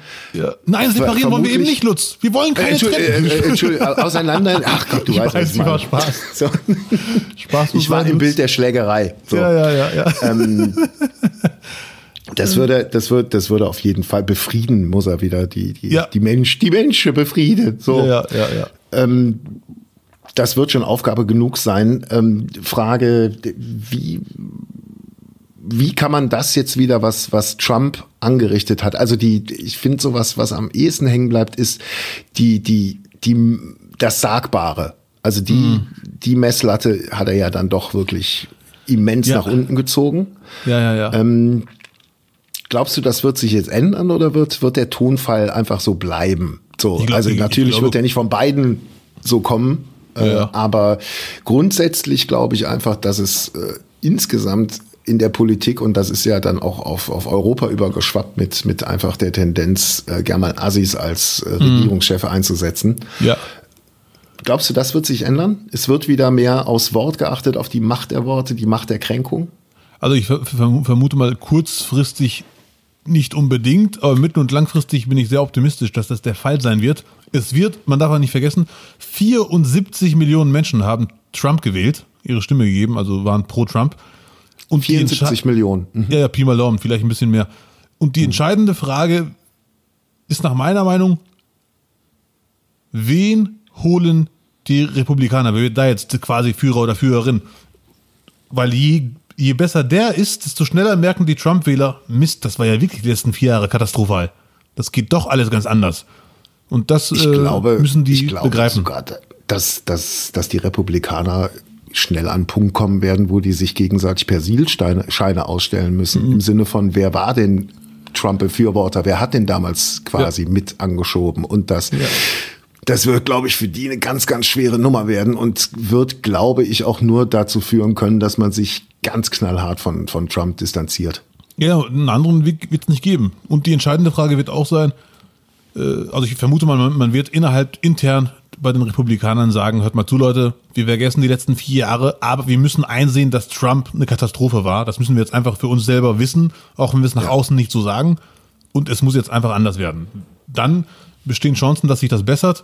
Nein, separieren wollen wir eben nicht, Lutz. Wir wollen keine Entschuldigung, äh, äh, Entschuldigung, auseinander. Ach Gott, du ich weißt, weiß, was ich war Spaß. So. Spaß ich war im Bild der Schlägerei. So. Ja, ja, ja. ja. Ähm, das würde, das würde, das würde auf jeden Fall befrieden, muss er wieder die, die, ja. die Mensch, die Menschen befrieden. So. Ja, ja, ja. Ähm, das wird schon Aufgabe genug sein. Ähm, Frage, wie, wie kann man das jetzt wieder, was, was Trump angerichtet hat? Also die, ich finde sowas, was am ehesten hängen bleibt, ist die, die, die, das Sagbare. Also die, mhm. die Messlatte hat er ja dann doch wirklich immens ja. nach unten gezogen. Ja, ja, ja. Ähm, glaubst du, das wird sich jetzt ändern oder wird, wird der Tonfall einfach so bleiben? So, glaub, also ich, natürlich ich wird er nicht von beiden so kommen, äh, ja. aber grundsätzlich glaube ich einfach, dass es äh, insgesamt in der Politik und das ist ja dann auch auf, auf Europa übergeschwappt mit, mit einfach der Tendenz, äh, gerne mal Assis als äh, mhm. Regierungschefe einzusetzen. Ja. Glaubst du, das wird sich ändern? Es wird wieder mehr aufs Wort geachtet, auf die Macht der Worte, die Macht der Kränkung? Also ich vermute mal kurzfristig nicht unbedingt, aber mittel- und langfristig bin ich sehr optimistisch, dass das der Fall sein wird. Es wird, man darf auch nicht vergessen, 74 Millionen Menschen haben Trump gewählt, ihre Stimme gegeben, also waren pro Trump. Und 74 Millionen. Mhm. Ja, ja, Pi mal Daumen, vielleicht ein bisschen mehr. Und die mhm. entscheidende Frage ist nach meiner Meinung, wen holen die Republikaner? Wer wird da jetzt quasi Führer oder Führerin? Weil je, je besser der ist, desto schneller merken die Trump-Wähler, Mist, das war ja wirklich die letzten vier Jahre katastrophal. Das geht doch alles ganz anders. Und das ich äh, glaube, müssen die ich glaube begreifen. Sogar, dass, dass, dass die Republikaner schnell an einen Punkt kommen werden, wo die sich gegenseitig Persilscheine ausstellen müssen. Mhm. Im Sinne von, wer war denn Trump-Befürworter? Wer hat denn damals quasi ja. mit angeschoben? Und das, ja. Das wird, glaube ich, für die eine ganz, ganz schwere Nummer werden und wird, glaube ich, auch nur dazu führen können, dass man sich ganz knallhart von, von Trump distanziert. Ja, einen anderen Weg wird es nicht geben. Und die entscheidende Frage wird auch sein, äh, also ich vermute mal, man wird innerhalb intern bei den Republikanern sagen, hört mal zu, Leute, wir vergessen die letzten vier Jahre, aber wir müssen einsehen, dass Trump eine Katastrophe war. Das müssen wir jetzt einfach für uns selber wissen, auch wenn wir es nach ja. außen nicht so sagen. Und es muss jetzt einfach anders werden. Dann bestehen Chancen, dass sich das bessert.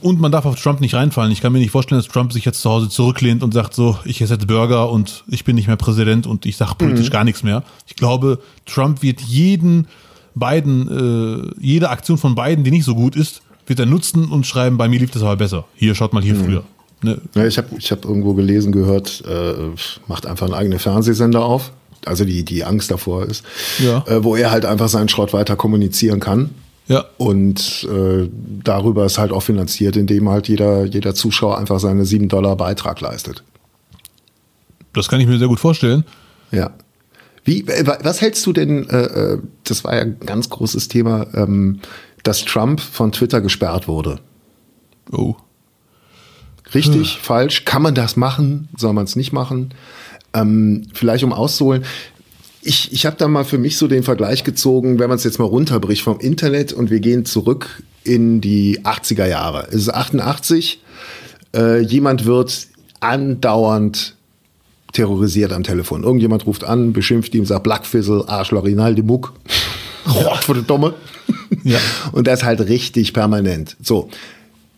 Und man darf auf Trump nicht reinfallen. Ich kann mir nicht vorstellen, dass Trump sich jetzt zu Hause zurücklehnt und sagt so, ich esse jetzt Burger und ich bin nicht mehr Präsident und ich sage politisch mhm. gar nichts mehr. Ich glaube, Trump wird jeden beiden, äh, jede Aktion von beiden, die nicht so gut ist, wird er nutzen und schreiben, bei mir lief das aber besser. Hier, schaut mal hier mhm. früher. Ne? Ja, ich habe ich hab irgendwo gelesen, gehört, äh, macht einfach einen eigenen Fernsehsender auf. Also die, die Angst davor ist, ja. äh, wo er halt einfach seinen Schrott weiter kommunizieren kann. Ja. Und äh, darüber ist halt auch finanziert, indem halt jeder, jeder Zuschauer einfach seine 7 Dollar Beitrag leistet. Das kann ich mir sehr gut vorstellen. Ja. Wie, was hältst du denn, äh, äh, das war ja ein ganz großes Thema, ähm, dass Trump von Twitter gesperrt wurde. Oh. Richtig, hm. falsch? Kann man das machen? Soll man es nicht machen? Ähm, vielleicht um auszuholen. Ich, ich habe da mal für mich so den Vergleich gezogen, wenn man es jetzt mal runterbricht vom Internet und wir gehen zurück in die 80er Jahre. Es ist 88. Äh, jemand wird andauernd terrorisiert am Telefon. Irgendjemand ruft an, beschimpft ihn, sagt Blackfizzle, Arschloch, Rinaldi Muck. Rot für die Dumme. Ja. Und das halt richtig permanent. So.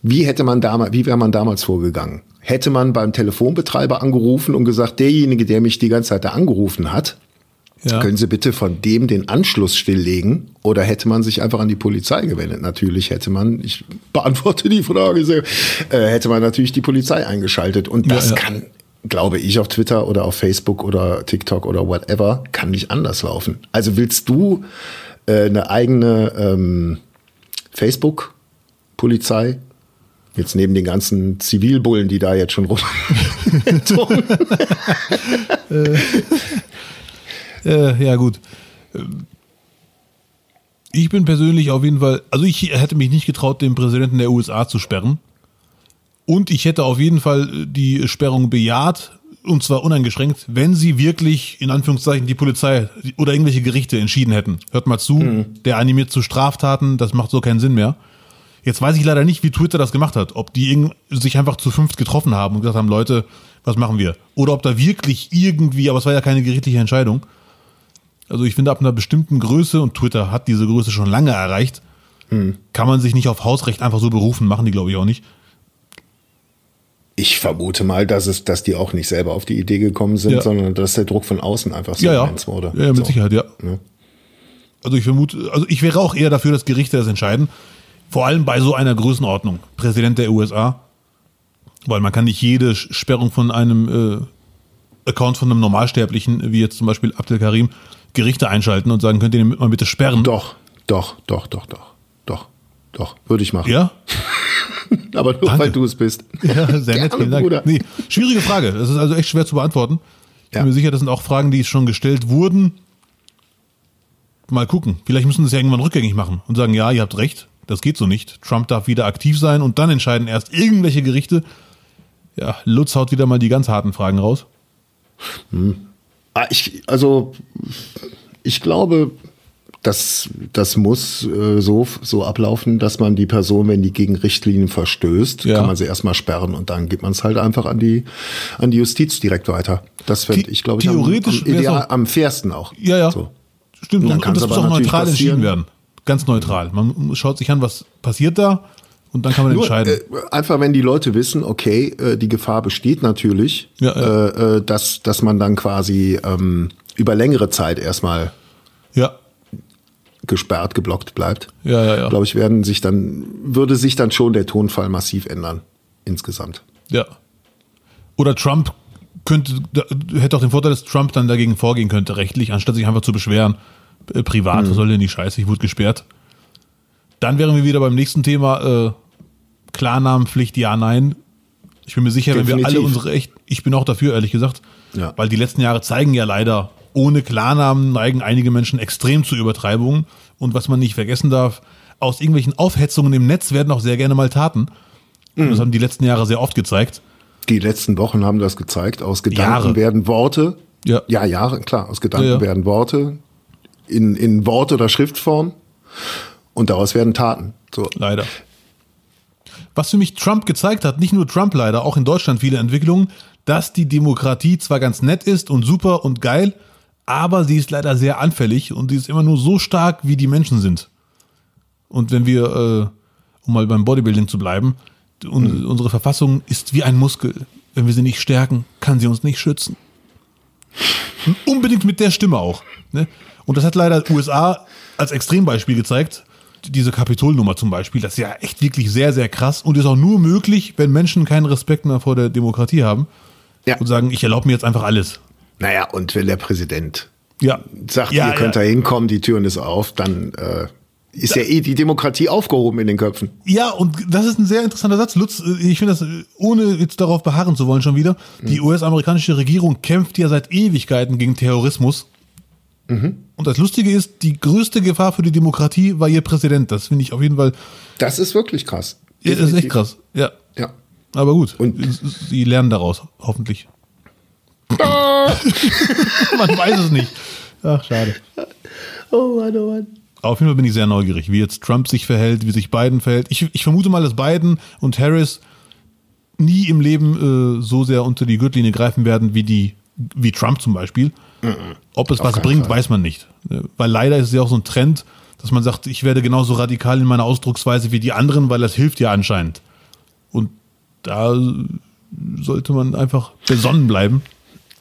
Wie hätte man damals, wie wäre man damals vorgegangen? Hätte man beim Telefonbetreiber angerufen und gesagt, derjenige, der mich die ganze Zeit da angerufen hat, ja. können Sie bitte von dem den Anschluss stilllegen? Oder hätte man sich einfach an die Polizei gewendet? Natürlich hätte man, ich beantworte die Frage sehr, äh, hätte man natürlich die Polizei eingeschaltet. Und das ja, ja. kann, glaube ich, auf Twitter oder auf Facebook oder TikTok oder whatever, kann nicht anders laufen. Also willst du äh, eine eigene ähm, Facebook-Polizei. Jetzt neben den ganzen Zivilbullen, die da jetzt schon rum. äh, äh, ja, gut. Ich bin persönlich auf jeden Fall, also ich hätte mich nicht getraut, den Präsidenten der USA zu sperren. Und ich hätte auf jeden Fall die Sperrung bejaht, und zwar uneingeschränkt, wenn sie wirklich, in Anführungszeichen, die Polizei oder irgendwelche Gerichte entschieden hätten. Hört mal zu, mhm. der animiert zu Straftaten, das macht so keinen Sinn mehr. Jetzt weiß ich leider nicht, wie Twitter das gemacht hat. Ob die sich einfach zu fünft getroffen haben und gesagt haben, Leute, was machen wir? Oder ob da wirklich irgendwie, aber es war ja keine gerichtliche Entscheidung. Also ich finde, ab einer bestimmten Größe, und Twitter hat diese Größe schon lange erreicht, mhm. kann man sich nicht auf Hausrecht einfach so berufen, machen die glaube ich auch nicht ich vermute mal, dass es, dass die auch nicht selber auf die Idee gekommen sind, ja. sondern dass der Druck von außen einfach so ja, ja. wurde. Ja, mit so. Sicherheit, ja. ja. Also ich vermute, also ich wäre auch eher dafür, dass Gerichte das entscheiden. Vor allem bei so einer Größenordnung. Präsident der USA. Weil man kann nicht jede Sperrung von einem, äh, Account von einem Normalsterblichen, wie jetzt zum Beispiel Abdel Karim, Gerichte einschalten und sagen, könnt ihr den mal bitte sperren? Doch, doch, doch, doch, doch, doch, doch, würde ich machen. Ja? Aber nur Danke. weil du es bist. Ja, sehr nett, vielen Dank. Nee, schwierige Frage. Das ist also echt schwer zu beantworten. Ich Ja. bin mir sicher, das sind auch Fragen, die schon gestellt wurden. Mal gucken. Vielleicht müssen sie es ja irgendwann rückgängig machen und sagen, ja, ihr habt recht, das geht so nicht. Trump darf wieder aktiv sein und dann entscheiden erst irgendwelche Gerichte. Ja, Lutz haut wieder mal die ganz harten Fragen raus. Ah, ich, also, ich glaube, das, das muss äh, so, so ablaufen, dass man die Person, wenn die gegen Richtlinien verstößt, Ja. kann man sie erstmal sperren und dann gibt man es halt einfach an die, an die Justiz direkt weiter. Das fände The- ich, glaube ich, am, theoretisch am, ideal, auch- am fairsten auch. Ja, ja. So. Stimmt, Und dann und, das muss auch neutral entschieden werden. Ganz neutral. Man schaut sich an, was passiert da und dann kann man Nur, entscheiden. äh, einfach, wenn die Leute wissen, okay, äh, die Gefahr besteht natürlich, Ja, ja. Äh, äh, dass, dass man dann quasi ähm, über längere Zeit erstmal ja, gesperrt, geblockt bleibt. ja, ja, ja. glaube ich, werden sich dann, würde sich dann schon der Tonfall massiv ändern. Insgesamt. Ja. Oder Trump könnte, hätte auch den Vorteil, dass Trump dann dagegen vorgehen könnte, rechtlich, anstatt sich einfach zu beschweren. Äh, privat, was soll denn die Scheiße, ich wurde gesperrt. Dann wären wir wieder beim nächsten Thema, äh, Klarnamenpflicht, ja, nein. Ich bin mir sicher, wenn wir alle Definitiv. unsere echt, ich bin auch dafür, ehrlich gesagt, Ja. weil die letzten Jahre zeigen ja leider, ohne Klarnamen neigen einige Menschen extrem zu Übertreibungen. Und was man nicht vergessen darf, aus irgendwelchen Aufhetzungen im Netz werden auch sehr gerne mal Taten. Mhm. Das haben die letzten Jahre sehr oft gezeigt. Die letzten Wochen haben das gezeigt. Aus Gedanken Jahre. werden Worte. Ja. ja, Jahre, klar. Aus Gedanken Ja, ja. werden Worte in, in Wort- oder Schriftform. Und daraus werden Taten. So. Leider. Was für mich Trump gezeigt hat, nicht nur Trump leider, auch in Deutschland viele Entwicklungen, dass die Demokratie zwar ganz nett ist und super und geil, aber sie ist leider sehr anfällig und sie ist immer nur so stark, wie die Menschen sind. Und wenn wir, äh, um mal beim Bodybuilding zu bleiben, un unsere Verfassung ist wie ein Muskel. Wenn wir sie nicht stärken, kann sie uns nicht schützen. Unbedingt mit der Stimme auch. Ne? Und das hat leider USA als Extrembeispiel gezeigt. Diese Kapitolnummer zum Beispiel, das ist ja echt wirklich sehr, sehr krass und ist auch nur möglich, wenn Menschen keinen Respekt mehr vor der Demokratie haben Ja. und sagen, ich erlaube mir jetzt einfach alles. Naja, und wenn der Präsident Ja. sagt, ja, ihr könnt da hinkommen, die Türen ist auf, dann äh, ist ja eh die Demokratie aufgehoben in den Köpfen. Ja, und das ist ein sehr interessanter Satz, Lutz. Ich finde das, äh, ohne jetzt darauf beharren zu wollen schon wieder, die US-amerikanische Regierung kämpft ja seit Ewigkeiten gegen Terrorismus. Und das Lustige ist, die größte Gefahr für die Demokratie war ihr Präsident. Das finde ich auf jeden Fall, Das ist wirklich krass. ja, das ist echt krass. Ja. Ja. Aber gut, Und- sie lernen daraus, hoffentlich. Man weiß es nicht. Ach, schade. Oh Mann, oh Mann. Auf jeden Fall bin ich sehr neugierig, wie jetzt Trump sich verhält, wie sich Biden verhält. Ich, ich vermute mal, dass Biden und Harris nie im Leben äh, so sehr unter die Gürtellinie greifen werden wie die, wie Trump zum Beispiel. Ob es was bringt, Fall. weiß man nicht. Äh, Weil leider ist es ja auch so ein Trend, dass man sagt, ich werde genauso radikal in meiner Ausdrucksweise wie die anderen, weil das hilft ja anscheinend. Und da sollte man einfach besonnen bleiben.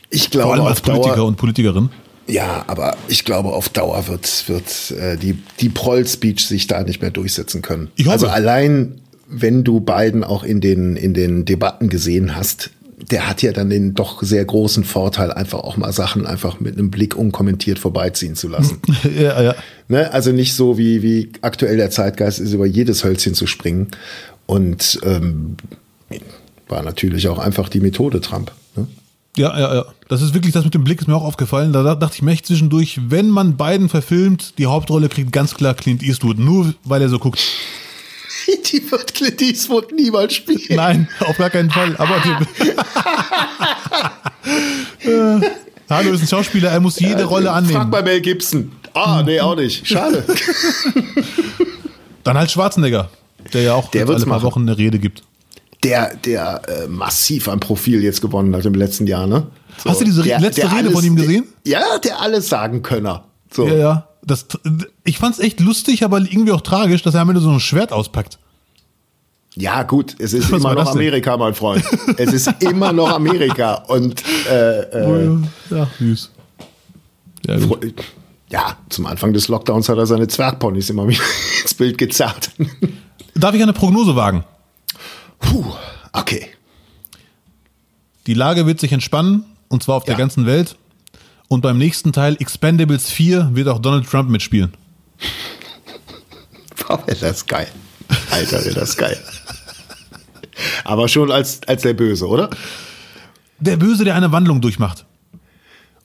Ich Vor glaube, allem als auf Dauer, Politiker und Politikerin. Ja, aber ich glaube, auf Dauer wird, wird äh, die, die Proll-Speech sich da nicht mehr durchsetzen können. Also allein, wenn du Biden auch in den, in den Debatten gesehen hast, der hat ja dann den doch sehr großen Vorteil, einfach auch mal Sachen einfach mit einem Blick unkommentiert vorbeiziehen zu lassen. ja, ja. ne? Also nicht so, wie, wie aktuell der Zeitgeist ist, über jedes Hölzchen zu springen. Und ähm, war natürlich auch einfach die Methode Trump. Ja, ja, ja. Das ist wirklich, das mit dem Blick ist mir auch aufgefallen. Da dachte ich mir echt zwischendurch, wenn man Biden verfilmt, die Hauptrolle kriegt ganz klar Clint Eastwood, nur weil er so guckt. Die wird Clint Eastwood niemals spielen. Nein, auf gar keinen Fall. Aber äh, Hallo ist ein Schauspieler, er muss jede Rolle Frag annehmen. mal Mel Gibson. Ah, nee, auch nicht. Schade. Dann halt Schwarzenegger, der ja auch Der alle paar machen. Wochen eine Rede gibt. Der, der äh, massiv an Profil jetzt gewonnen hat im letzten Jahr, ne? So, Hast du diese der, letzte der Rede von ihm gesehen? Ja, der alles sagen könner. So. Ja, ja. Das, ich fand's echt lustig, aber irgendwie auch tragisch, dass er am Ende so ein Schwert auspackt. Ja, gut, es ist Was immer noch das denn? Amerika, mein Freund. es ist immer noch Amerika. Und äh, äh, ja, süß. Ja, ja, zum Anfang des Lockdowns hat er seine Zwergponys immer wieder ins Bild gezerrt. Darf ich eine Prognose wagen? Puh, okay. Die Lage wird sich entspannen. und zwar auf der Ja. ganzen Welt. Und beim nächsten Teil Expendables 4 wird auch Donald Trump mitspielen. Boah, wäre das geil. Alter, wäre das geil. Aber schon als, als der Böse, oder? Der Böse, der eine Wandlung durchmacht.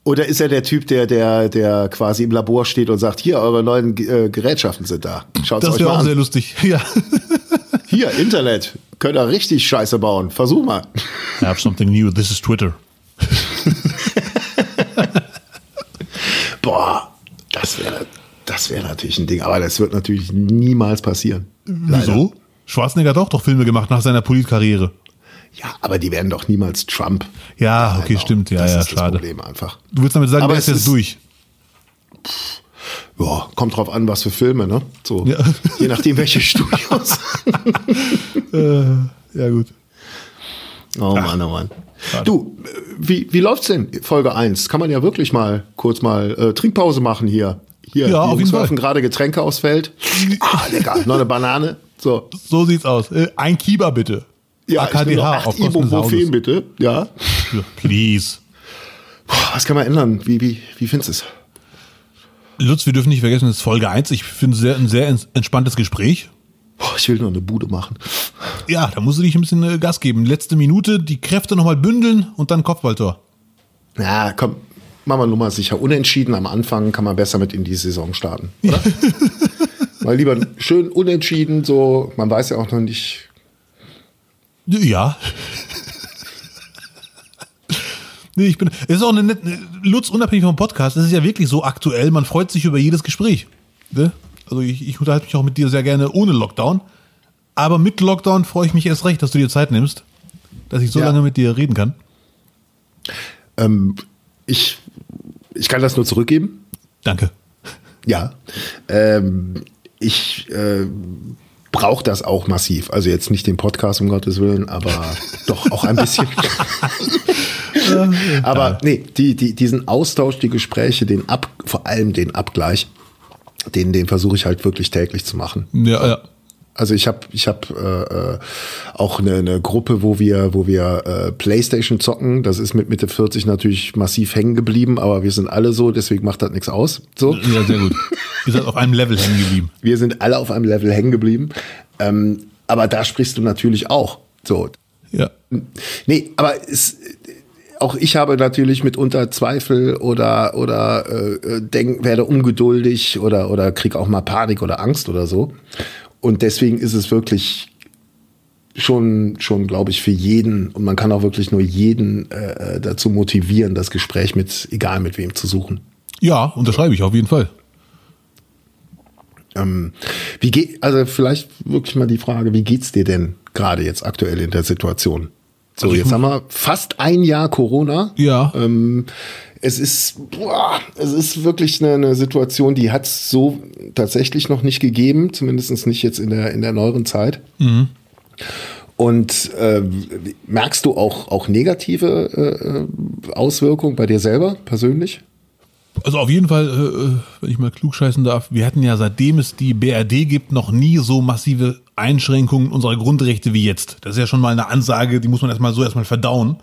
Oder ist er der Typ, der, der, der quasi im Labor steht und sagt, hier, eure neuen äh, Gerätschaften sind da. Schaut Das wäre auch an. sehr lustig. Ja. Hier, Internet. Könnt ihr richtig Scheiße bauen. Versuch mal. I have something new. This is Twitter. Boah, das wäre das wäre natürlich ein Ding. Aber das wird natürlich niemals passieren. Leider. Wieso? Schwarzenegger hat auch doch Filme gemacht nach seiner Politkarriere. Ja, aber die werden doch niemals Trump. Ja, okay, Genau. stimmt. Ja, das ja, ist das schade. Problem einfach. Du willst damit sagen, Aber der es ist jetzt durch. Ja, kommt drauf an, was für Filme, ne? So, Ja. je nachdem, welche Studios. Ja, gut. Oh Mann, oh Mann. Du, äh, wie, wie läuft's denn? Folge 1. Kann man ja wirklich mal kurz mal äh, Trinkpause machen hier. Hier, Ja, auf jeden Fall. gerade Getränke aufs Feld. Ah, lecker. Noch eine Banane. So. So sieht's aus. Äh, Ein Kiba bitte. Ja, ich AKDH acht auf Kosten des Ibuprofen bitte. Ja. Please. Was kann man ändern? Wie, wie, wie findest du es? Lutz, wir dürfen nicht vergessen, es ist Folge 1. Ich finde es sehr, ein sehr ents- entspanntes Gespräch. Ich will nur eine Bude machen. Ja, da musst du dich ein bisschen äh, Gas geben. Letzte Minute, die Kräfte nochmal bündeln und dann Kopfballtor. Na, komm, machen wir nur mal sicher. Unentschieden am Anfang kann man besser mit in die Saison starten, oder? Mal lieber schön unentschieden, so, man weiß ja auch noch nicht. Ja. Nee, ich bin. Es ist auch eine nette. Lutz, unabhängig vom Podcast, es ist ja wirklich so aktuell, man freut sich über jedes Gespräch. Ne? Also ich, ich unterhalte mich auch mit dir sehr gerne ohne Lockdown. Aber mit Lockdown freue ich mich erst recht, dass du dir Zeit nimmst, dass ich so Ja. lange mit dir reden kann. Ähm, ich, ich kann das nur zurückgeben. Danke. Ja. Ähm, ich äh, brauche das auch massiv. Also jetzt nicht den Podcast, um Gottes Willen, aber doch auch ein bisschen. aber nee, die, die, diesen Austausch, die Gespräche, den Ab, vor allem den Abgleich, den, den versuche ich halt wirklich täglich zu machen. Ja, ja. Also ich habe ich hab, äh, äh, auch eine, eine Gruppe, wo wir, wo wir äh, Playstation zocken. Das ist mit Mitte 40 natürlich massiv hängen geblieben, aber wir sind alle so, deswegen macht das nichts aus. So. Ja, sehr gut. Ihr seid auf einem Level hängen geblieben. Wir sind alle auf einem Level hängen geblieben. Ähm, aber da sprichst du natürlich auch. So. Ja. Nee, aber es, auch ich habe natürlich mitunter Zweifel oder, oder äh, äh, denk, werde ungeduldig oder, oder krieg auch mal Panik oder Angst oder so. Und deswegen ist es wirklich schon, schon glaube ich, für jeden, und man kann auch wirklich nur jeden äh, dazu motivieren, das Gespräch mit, egal mit wem zu suchen. Ja, unterschreibe ich auf jeden Fall. Ähm, wie geht, also vielleicht wirklich mal die Frage, wie geht's dir denn gerade jetzt aktuell in der Situation? So, Also jetzt haben wir fast ein Jahr Corona. Ja. Ähm, es ist, boah, es ist wirklich eine, eine Situation, die hat es so tatsächlich noch nicht gegeben, zumindest nicht jetzt in der, in der neueren Zeit. Mhm. Und äh, merkst du auch, auch negative äh, Auswirkungen bei dir selber persönlich? Also auf jeden Fall, äh, wenn ich mal klugscheißen darf, wir hatten ja seitdem es die BRD gibt, noch nie so massive Einschränkungen unserer Grundrechte wie jetzt. Das ist ja schon mal eine Ansage, die muss man erstmal so erstmal verdauen.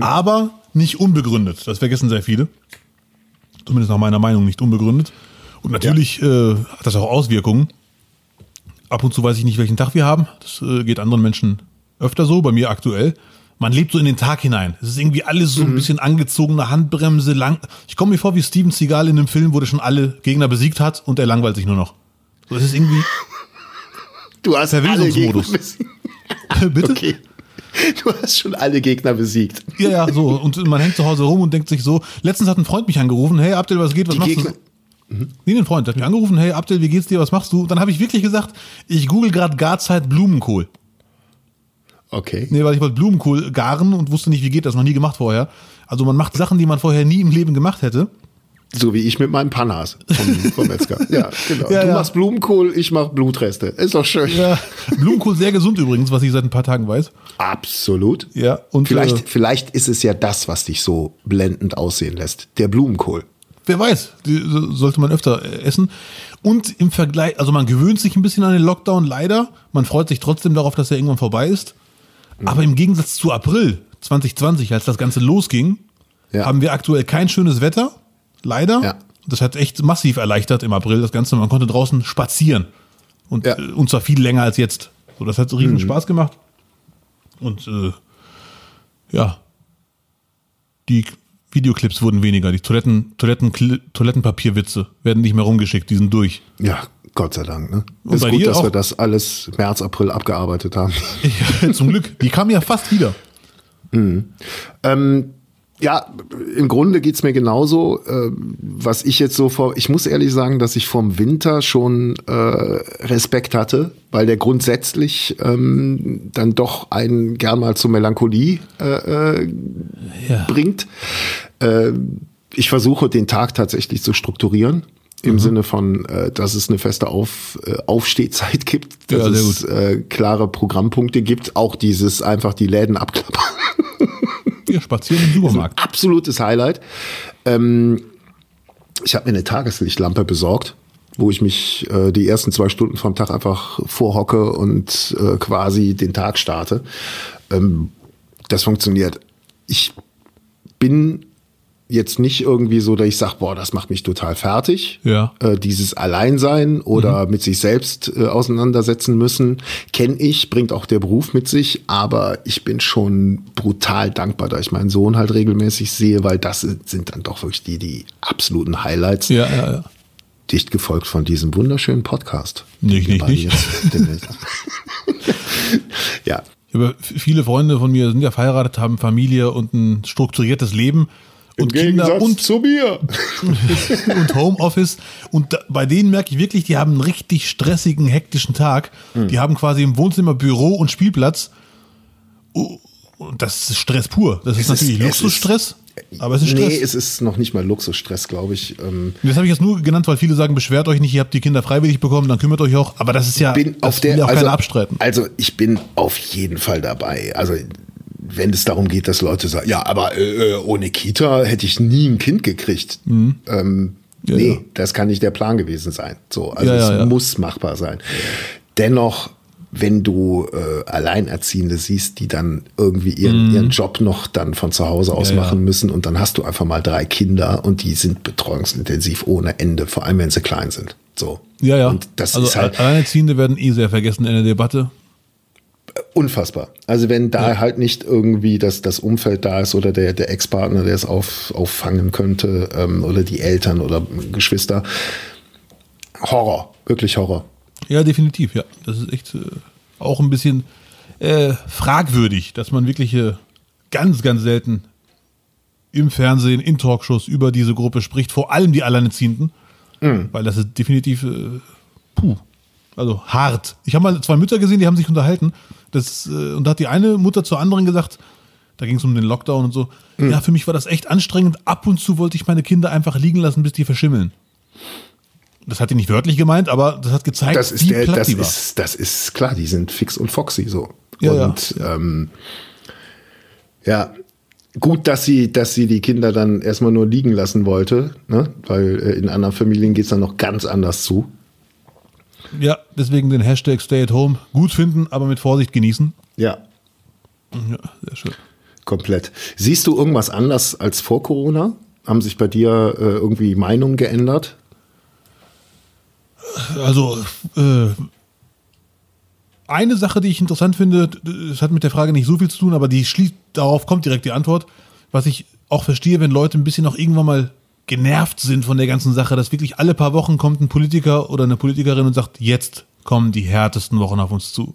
Aber nicht unbegründet. Das vergessen sehr viele. Zumindest nach meiner Meinung nicht unbegründet. Und natürlich äh, hat das auch Auswirkungen. Ab und zu weiß ich nicht, welchen Tag wir haben. Das äh, geht anderen Menschen öfter so, bei mir aktuell. Man lebt so in den Tag hinein. Es ist irgendwie alles so ein bisschen angezogene Handbremse, lang. Ich komme mir vor wie Steven Seagal in einem Film, wo der schon alle Gegner besiegt hat und er langweilt sich nur noch. So, es ist irgendwie. Du hast alle Gegner Verwesungsmodus. besiegt. Bitte? Okay. Du hast schon alle Gegner besiegt. Ja, ja, so. Und man hängt zu Hause rum und denkt sich so. Letztens hat ein Freund mich angerufen, hey Abdel, was geht, was Die machst Gegner- du? Nee, ein Freund hat mich angerufen, hey Abdel, wie geht's dir, was machst du? Dann habe ich wirklich gesagt, ich google gerade Garzeit Blumenkohl. Okay. Nee, weil ich wollte Blumenkohl garen und wusste nicht, wie geht das, noch nie gemacht vorher. Also man macht Sachen, die man vorher nie im Leben gemacht hätte. So wie ich mit meinem Panas vom, vom Metzger. Ja, genau. Ja, du ja. machst Blumenkohl, ich mach Blutreste. Ist doch schön. Ja, Blumenkohl sehr gesund übrigens, was ich seit ein paar Tagen weiß. Absolut. Ja, und Vielleicht, äh, vielleicht ist es ja das, was dich so blendend aussehen lässt. Der Blumenkohl. wer weiß, die so- sollte man öfter äh, essen. Und im Vergleich, also man gewöhnt sich ein bisschen an den Lockdown, leider. Man freut sich trotzdem darauf, dass er irgendwann vorbei ist. Aber im Gegensatz zu April 2020, als das Ganze losging, haben wir aktuell kein schönes Wetter, leider. Ja. Das hat echt massiv erleichtert im April das Ganze. Man konnte draußen spazieren und, Ja. Mhm. äh, und zwar viel länger als jetzt. So, das hat riesen Spaß gemacht. Und äh, ja, die Videoclips wurden weniger. Die Toiletten, Toiletten, Toilettenpapierwitze werden nicht mehr rumgeschickt, die sind durch. Ja, Gott sei Dank. Ne? Und Ist gut, dass auch? wir das alles März, April abgearbeitet haben. Ja, zum Glück. Die kamen ja fast wieder. Ähm, ja, im Grunde geht's mir genauso. Ähm, was ich jetzt so vor, ich muss ehrlich sagen, dass ich vom Winter schon äh, Respekt hatte, weil der grundsätzlich ähm, dann doch einen gern mal zur Melancholie äh, äh, Ja. bringt. Äh, ich versuche den Tag tatsächlich zu strukturieren. Im Sinne von, äh, dass es eine feste Auf, äh, Aufstehzeit gibt, dass Ja, es äh, klare Programmpunkte gibt, auch dieses einfach die Läden abklappern Ja, spazieren im Supermarkt. absolutes Highlight. Ähm, ich habe mir eine Tageslichtlampe besorgt, wo ich mich äh, die ersten zwei Stunden vom Tag einfach vorhocke und äh, quasi den Tag starte. Ähm, das funktioniert. Ich bin jetzt nicht irgendwie so, dass ich sage, boah, das macht mich total fertig. Ja. Äh, dieses Alleinsein oder mit sich selbst äh, auseinandersetzen müssen, kenne ich, bringt auch der Beruf mit sich, aber ich bin schon brutal dankbar, da ich meinen Sohn halt regelmäßig sehe, weil das sind dann doch wirklich die, die absoluten Highlights, Ja, ja, ja. dicht gefolgt von diesem wunderschönen Podcast. Nicht, nicht, nicht. ja, Ich habe viele Freunde von mir sind ja verheiratet, haben Familie und ein strukturiertes Leben und Kinder und, zu mir. und Homeoffice. Und da, bei denen merke ich wirklich, die haben einen richtig stressigen, hektischen Tag. Hm. Die haben quasi im Wohnzimmer Büro und Spielplatz. Oh, Und das ist Stress pur. Das ist Es natürlich ist- es Luxusstress, aber es ist Stress. Nee, es ist noch nicht mal Luxusstress, glaube ich. Ähm, das habe ich jetzt nur genannt, weil viele sagen, beschwert euch nicht, ihr habt die Kinder freiwillig bekommen, dann kümmert euch auch. Aber das ist ja, bin auf der, will ja auch also, keiner abstreiten. Also ich bin auf jeden Fall dabei. Also wenn es darum geht, dass Leute sagen, ja, aber äh, ohne Kita hätte ich nie ein Kind gekriegt. Ähm, Mhm. Ja, nee, ja. das kann nicht der Plan gewesen sein. So, also Ja, es muss machbar sein. Dennoch, wenn du äh, Alleinerziehende siehst, die dann irgendwie ihren, ihren Job noch dann von zu Hause aus Mhm. Machen müssen und dann hast du einfach mal drei Kinder und die sind betreuungsintensiv ohne Ende, vor allem wenn sie klein sind. So. Ja, ja. Und das also ist halt Alleinerziehende werden eh sehr vergessen in der Debatte. Unfassbar. Also wenn da halt nicht irgendwie das, das Umfeld da ist oder der, der Ex-Partner, der es auf, auffangen könnte ähm, oder die Eltern oder Geschwister. Horror, wirklich Horror. Ja, definitiv, ja. Das ist echt äh, auch ein bisschen äh, fragwürdig, dass man wirklich äh, ganz, ganz selten im Fernsehen, in Talkshows über diese Gruppe spricht, vor allem die Alleinerziehenden, weil das ist definitiv, äh, puh, also hart. Ich habe mal zwei Mütter gesehen, die haben sich unterhalten das, äh, und da hat die eine Mutter zur anderen gesagt, da ging es um den Lockdown und so, ja, für mich war das echt anstrengend. Ab und zu wollte ich meine Kinder einfach liegen lassen, bis die verschimmeln. Das hat die nicht wörtlich gemeint, aber das hat gezeigt, Das ist wie der, das ist, das ist klar, die sind fix und foxy so. Ja, ja. und Ähm, ja, gut, dass sie, dass sie die Kinder dann erstmal nur liegen lassen wollte, ne? weil äh, in anderen Familien geht's dann noch ganz anders zu. Ja, deswegen den Hashtag Stay at Home gut finden, aber mit Vorsicht genießen. Ja, Ja, sehr schön. komplett. Siehst du irgendwas anders als vor Corona? Haben sich bei dir äh, irgendwie Meinungen geändert? Also, äh, eine Sache, die ich interessant finde, das hat mit der Frage nicht so viel zu tun, aber die schließt, darauf kommt direkt die Antwort. Was ich auch verstehe, wenn Leute ein bisschen auch irgendwann mal genervt sind von der ganzen Sache, dass wirklich alle paar Wochen kommt ein Politiker oder eine Politikerin und sagt, jetzt kommen die härtesten Wochen auf uns zu.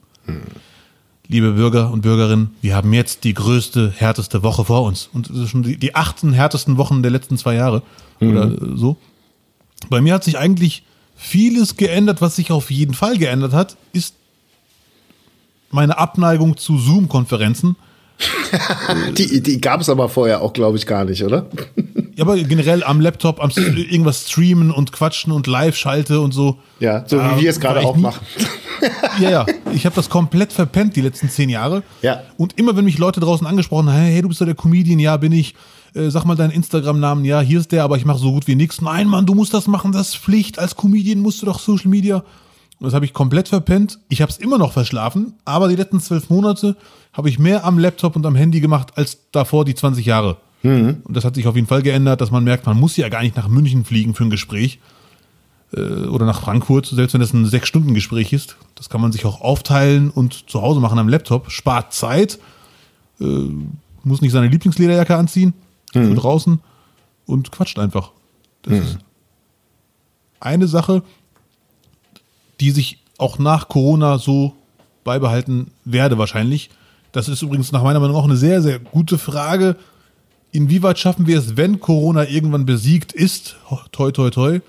Liebe Bürger und Bürgerinnen, wir haben jetzt die größte, härteste Woche vor uns. Und das ist schon die, die achten härtesten Wochen der letzten zwei Jahre oder äh, so. Bei mir hat sich eigentlich vieles geändert. Was sich auf jeden Fall geändert hat, ist meine Abneigung zu Zoom-Konferenzen. Die, die gab es aber vorher auch, glaube ich, gar nicht, oder? Ja, aber generell am Laptop, am irgendwas streamen und quatschen und live-schalte und so. Ja, so wie wir es gerade war ich auch nie- machen. Ja, ja. Ich habe das komplett verpennt die letzten zehn Jahre. Ja. Und immer, wenn mich Leute draußen angesprochen haben, hey, du bist ja der Comedian, ja, bin ich. Äh, sag mal deinen Instagram-Namen, ja, hier ist der, aber ich mache so gut wie nichts. Nein, Mann, du musst das machen, das ist Pflicht. Als Comedian musst du doch Social Media. Und das habe ich komplett verpennt. Ich habe es immer noch verschlafen, aber die letzten zwölf Monate habe ich mehr am Laptop und am Handy gemacht als davor die 20 Jahre. Und das hat sich auf jeden Fall geändert, dass man merkt, man muss ja gar nicht nach München fliegen für ein Gespräch äh, oder nach Frankfurt, selbst wenn das ein Sechs-Stunden-Gespräch ist. Das kann man sich auch aufteilen und zu Hause machen am Laptop. Spart Zeit, äh, muss nicht seine Lieblingslederjacke anziehen für draußen und quatscht einfach. Das ist eine Sache, die sich auch nach Corona so beibehalten werde wahrscheinlich. Das ist übrigens nach meiner Meinung auch eine sehr, sehr gute Frage. Inwieweit schaffen wir es, wenn Corona irgendwann besiegt ist, toi, toi, toi,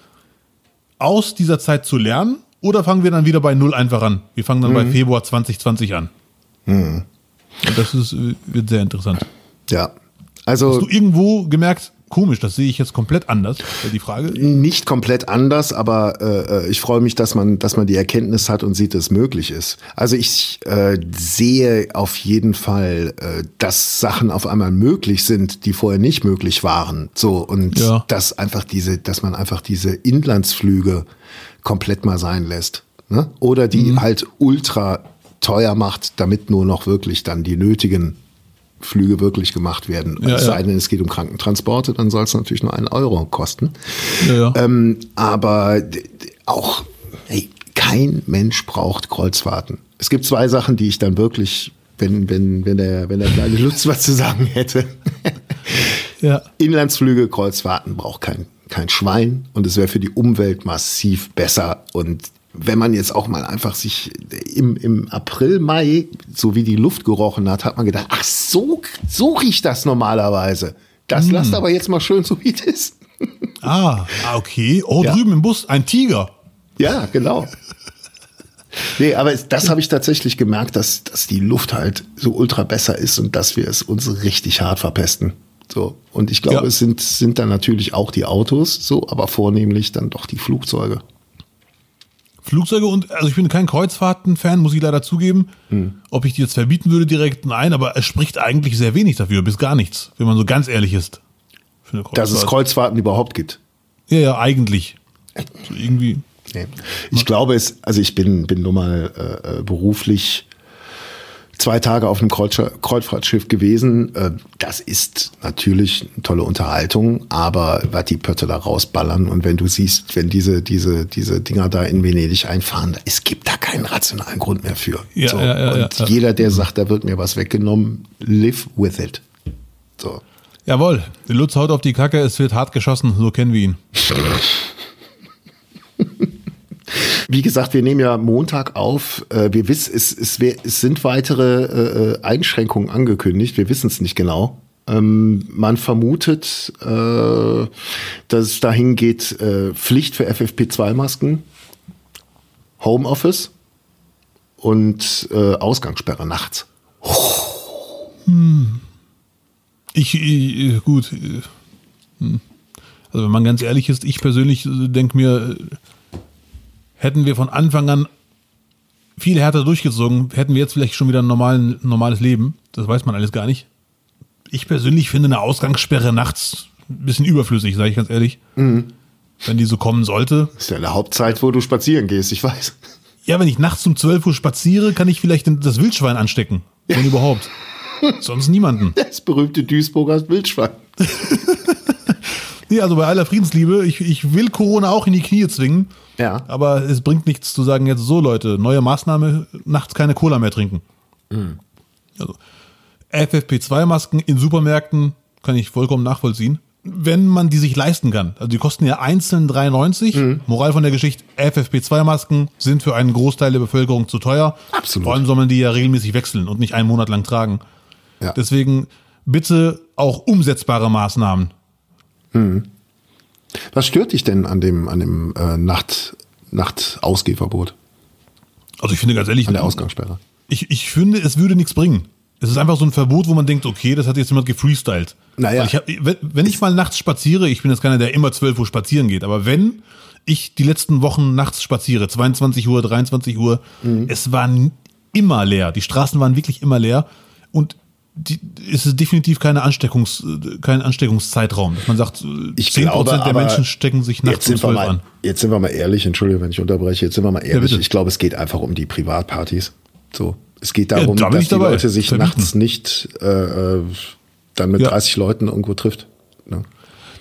aus dieser Zeit zu lernen? Oder fangen wir dann wieder bei Null einfach an? Wir fangen dann bei Februar 2020 an. Und das ist, äh, wird sehr interessant. Ja. Also Hast du irgendwo gemerkt, komisch, das sehe ich jetzt komplett anders, die Frage. nicht komplett anders, aber äh, ich freue mich, dass man, dass man die Erkenntnis hat und sieht, dass es möglich ist. Also ich äh, sehe auf jeden Fall, äh, dass Sachen auf einmal möglich sind, die vorher nicht möglich waren. So und Ja. dass einfach diese, dass man einfach diese Inlandsflüge komplett mal sein lässt. Ne? Oder die Mhm. halt ultra teuer macht, damit nur noch wirklich dann die nötigen Flüge wirklich gemacht werden. Ja, es sei denn, es geht um Krankentransporte, dann soll es natürlich nur einen Euro kosten. Ja. Ähm, aber auch, hey, kein Mensch braucht Kreuzfahrten. Es gibt zwei Sachen, die ich dann wirklich, wenn, wenn, wenn der, wenn der kleine Lutz was zu sagen hätte. ja. Inlandsflüge, Kreuzfahrten braucht kein, kein Schwein und es wäre für die Umwelt massiv besser. Und wenn man jetzt auch mal einfach sich im, im April, Mai, so wie die Luft gerochen hat, hat man gedacht, ach so, so riecht das normalerweise. Das lasst aber jetzt mal schön so, wie es ist. Ah, ah, okay. Oh, Ja. drüben im Bus, ein Tiger. Ja, genau. Nee, aber das habe ich tatsächlich gemerkt, dass, dass die Luft halt so ultra besser ist und dass wir es uns richtig hart verpesten. So. Und ich glaube, Ja. es sind, sind dann natürlich auch die Autos, so, aber vornehmlich dann doch die Flugzeuge. Flugzeuge und, also ich bin kein Kreuzfahrten-Fan, muss ich leider zugeben. Hm. Ob ich die jetzt verbieten würde direkt, nein, aber es spricht eigentlich sehr wenig dafür, bis gar nichts, wenn man so ganz ehrlich ist. Dass es Kreuzfahrt. Kreuzfahrten überhaupt gibt. Ja, ja, eigentlich. So irgendwie. Nee. Ich glaube es, also ich bin, bin nur mal äh, äh, beruflich zwei Tage auf Kreuz, Kreuzfahrtschiff gewesen. Äh, das ist natürlich eine tolle Unterhaltung, aber was die Pötte da rausballern und wenn du siehst, wenn diese, diese, diese Dinger da in Venedig einfahren, es gibt da keinen rationalen Grund mehr für. Ja, so. ja, ja, und jeder, der sagt, da wird mir was weggenommen, live with it. So. Jawohl, Lutz haut auf die Kacke, es wird hart geschossen, so kennen wir ihn. Wie gesagt, wir nehmen ja Montag auf. Äh, Wir wissen, es, es, es sind weitere äh, Einschränkungen angekündigt. Wir wissen es nicht genau. Ähm, man vermutet, äh, dass es dahin geht, Pflicht für FFP2-Masken, Homeoffice und Ausgangssperre nachts. Ich, ich gut. hm. Also wenn man ganz ehrlich ist, ich persönlich denke mir, hätten wir von Anfang an viel härter durchgezogen, hätten wir jetzt vielleicht schon wieder ein normalen, normales Leben. Das weiß man alles gar nicht. Ich persönlich finde eine Ausgangssperre nachts ein bisschen überflüssig, sage ich ganz ehrlich. Wenn die so kommen sollte. Das ist ja eine Hauptzeit, wo du spazieren gehst, ich weiß. Ja, wenn ich nachts um 12 Uhr spaziere, kann ich vielleicht das Wildschwein anstecken. Wenn überhaupt. Sonst niemanden. Das berühmte Duisburger Wildschwein. Nee, also bei aller Friedensliebe, ich, ich will Corona auch in die Knie zwingen. Ja. Aber es bringt nichts zu sagen, jetzt so Leute, neue Maßnahme, nachts keine Cola mehr trinken. Also FFP2-Masken in Supermärkten kann ich vollkommen nachvollziehen. Wenn man die sich leisten kann. Also die kosten ja einzeln 3,90. Moral von der Geschichte, FFP2-Masken sind für einen Großteil der Bevölkerung zu teuer. Absolut. Vor allem soll man die ja regelmäßig wechseln und nicht einen Monat lang tragen. Ja. Deswegen bitte auch umsetzbare Maßnahmen. Was stört dich denn an dem, an dem äh, Nacht, Nachtausgehverbot, Also ich finde ganz ehrlich, an der Ausgangssperre? Ich, ich finde, es würde nichts bringen. Es ist einfach so ein Verbot, wo man denkt, okay, das hat jetzt jemand gefreestylt. Naja. Ich hab, wenn, ich mal nachts spaziere, ich bin jetzt keiner, der immer 12 Uhr spazieren geht, aber wenn ich die letzten Wochen nachts spaziere, 22 Uhr, 23 Uhr, Mhm. es war n- immer leer. Die Straßen waren wirklich immer leer und die, es ist definitiv keine Ansteckungs, äh, kein Ansteckungszeitraum. Man sagt, Ich 10% glaube, der Menschen stecken sich nachts um sind, wir 12 mal, an. jetzt sind wir mal ehrlich, entschuldige, wenn ich unterbreche, jetzt sind wir mal ehrlich. bitte. ich glaube, es geht einfach um die Privatpartys. So. Es geht darum, da bin dass die dabei. Leute sich Verbieten. nachts nicht äh, äh, dann mit Ja. 30 Leuten irgendwo trifft. Ne?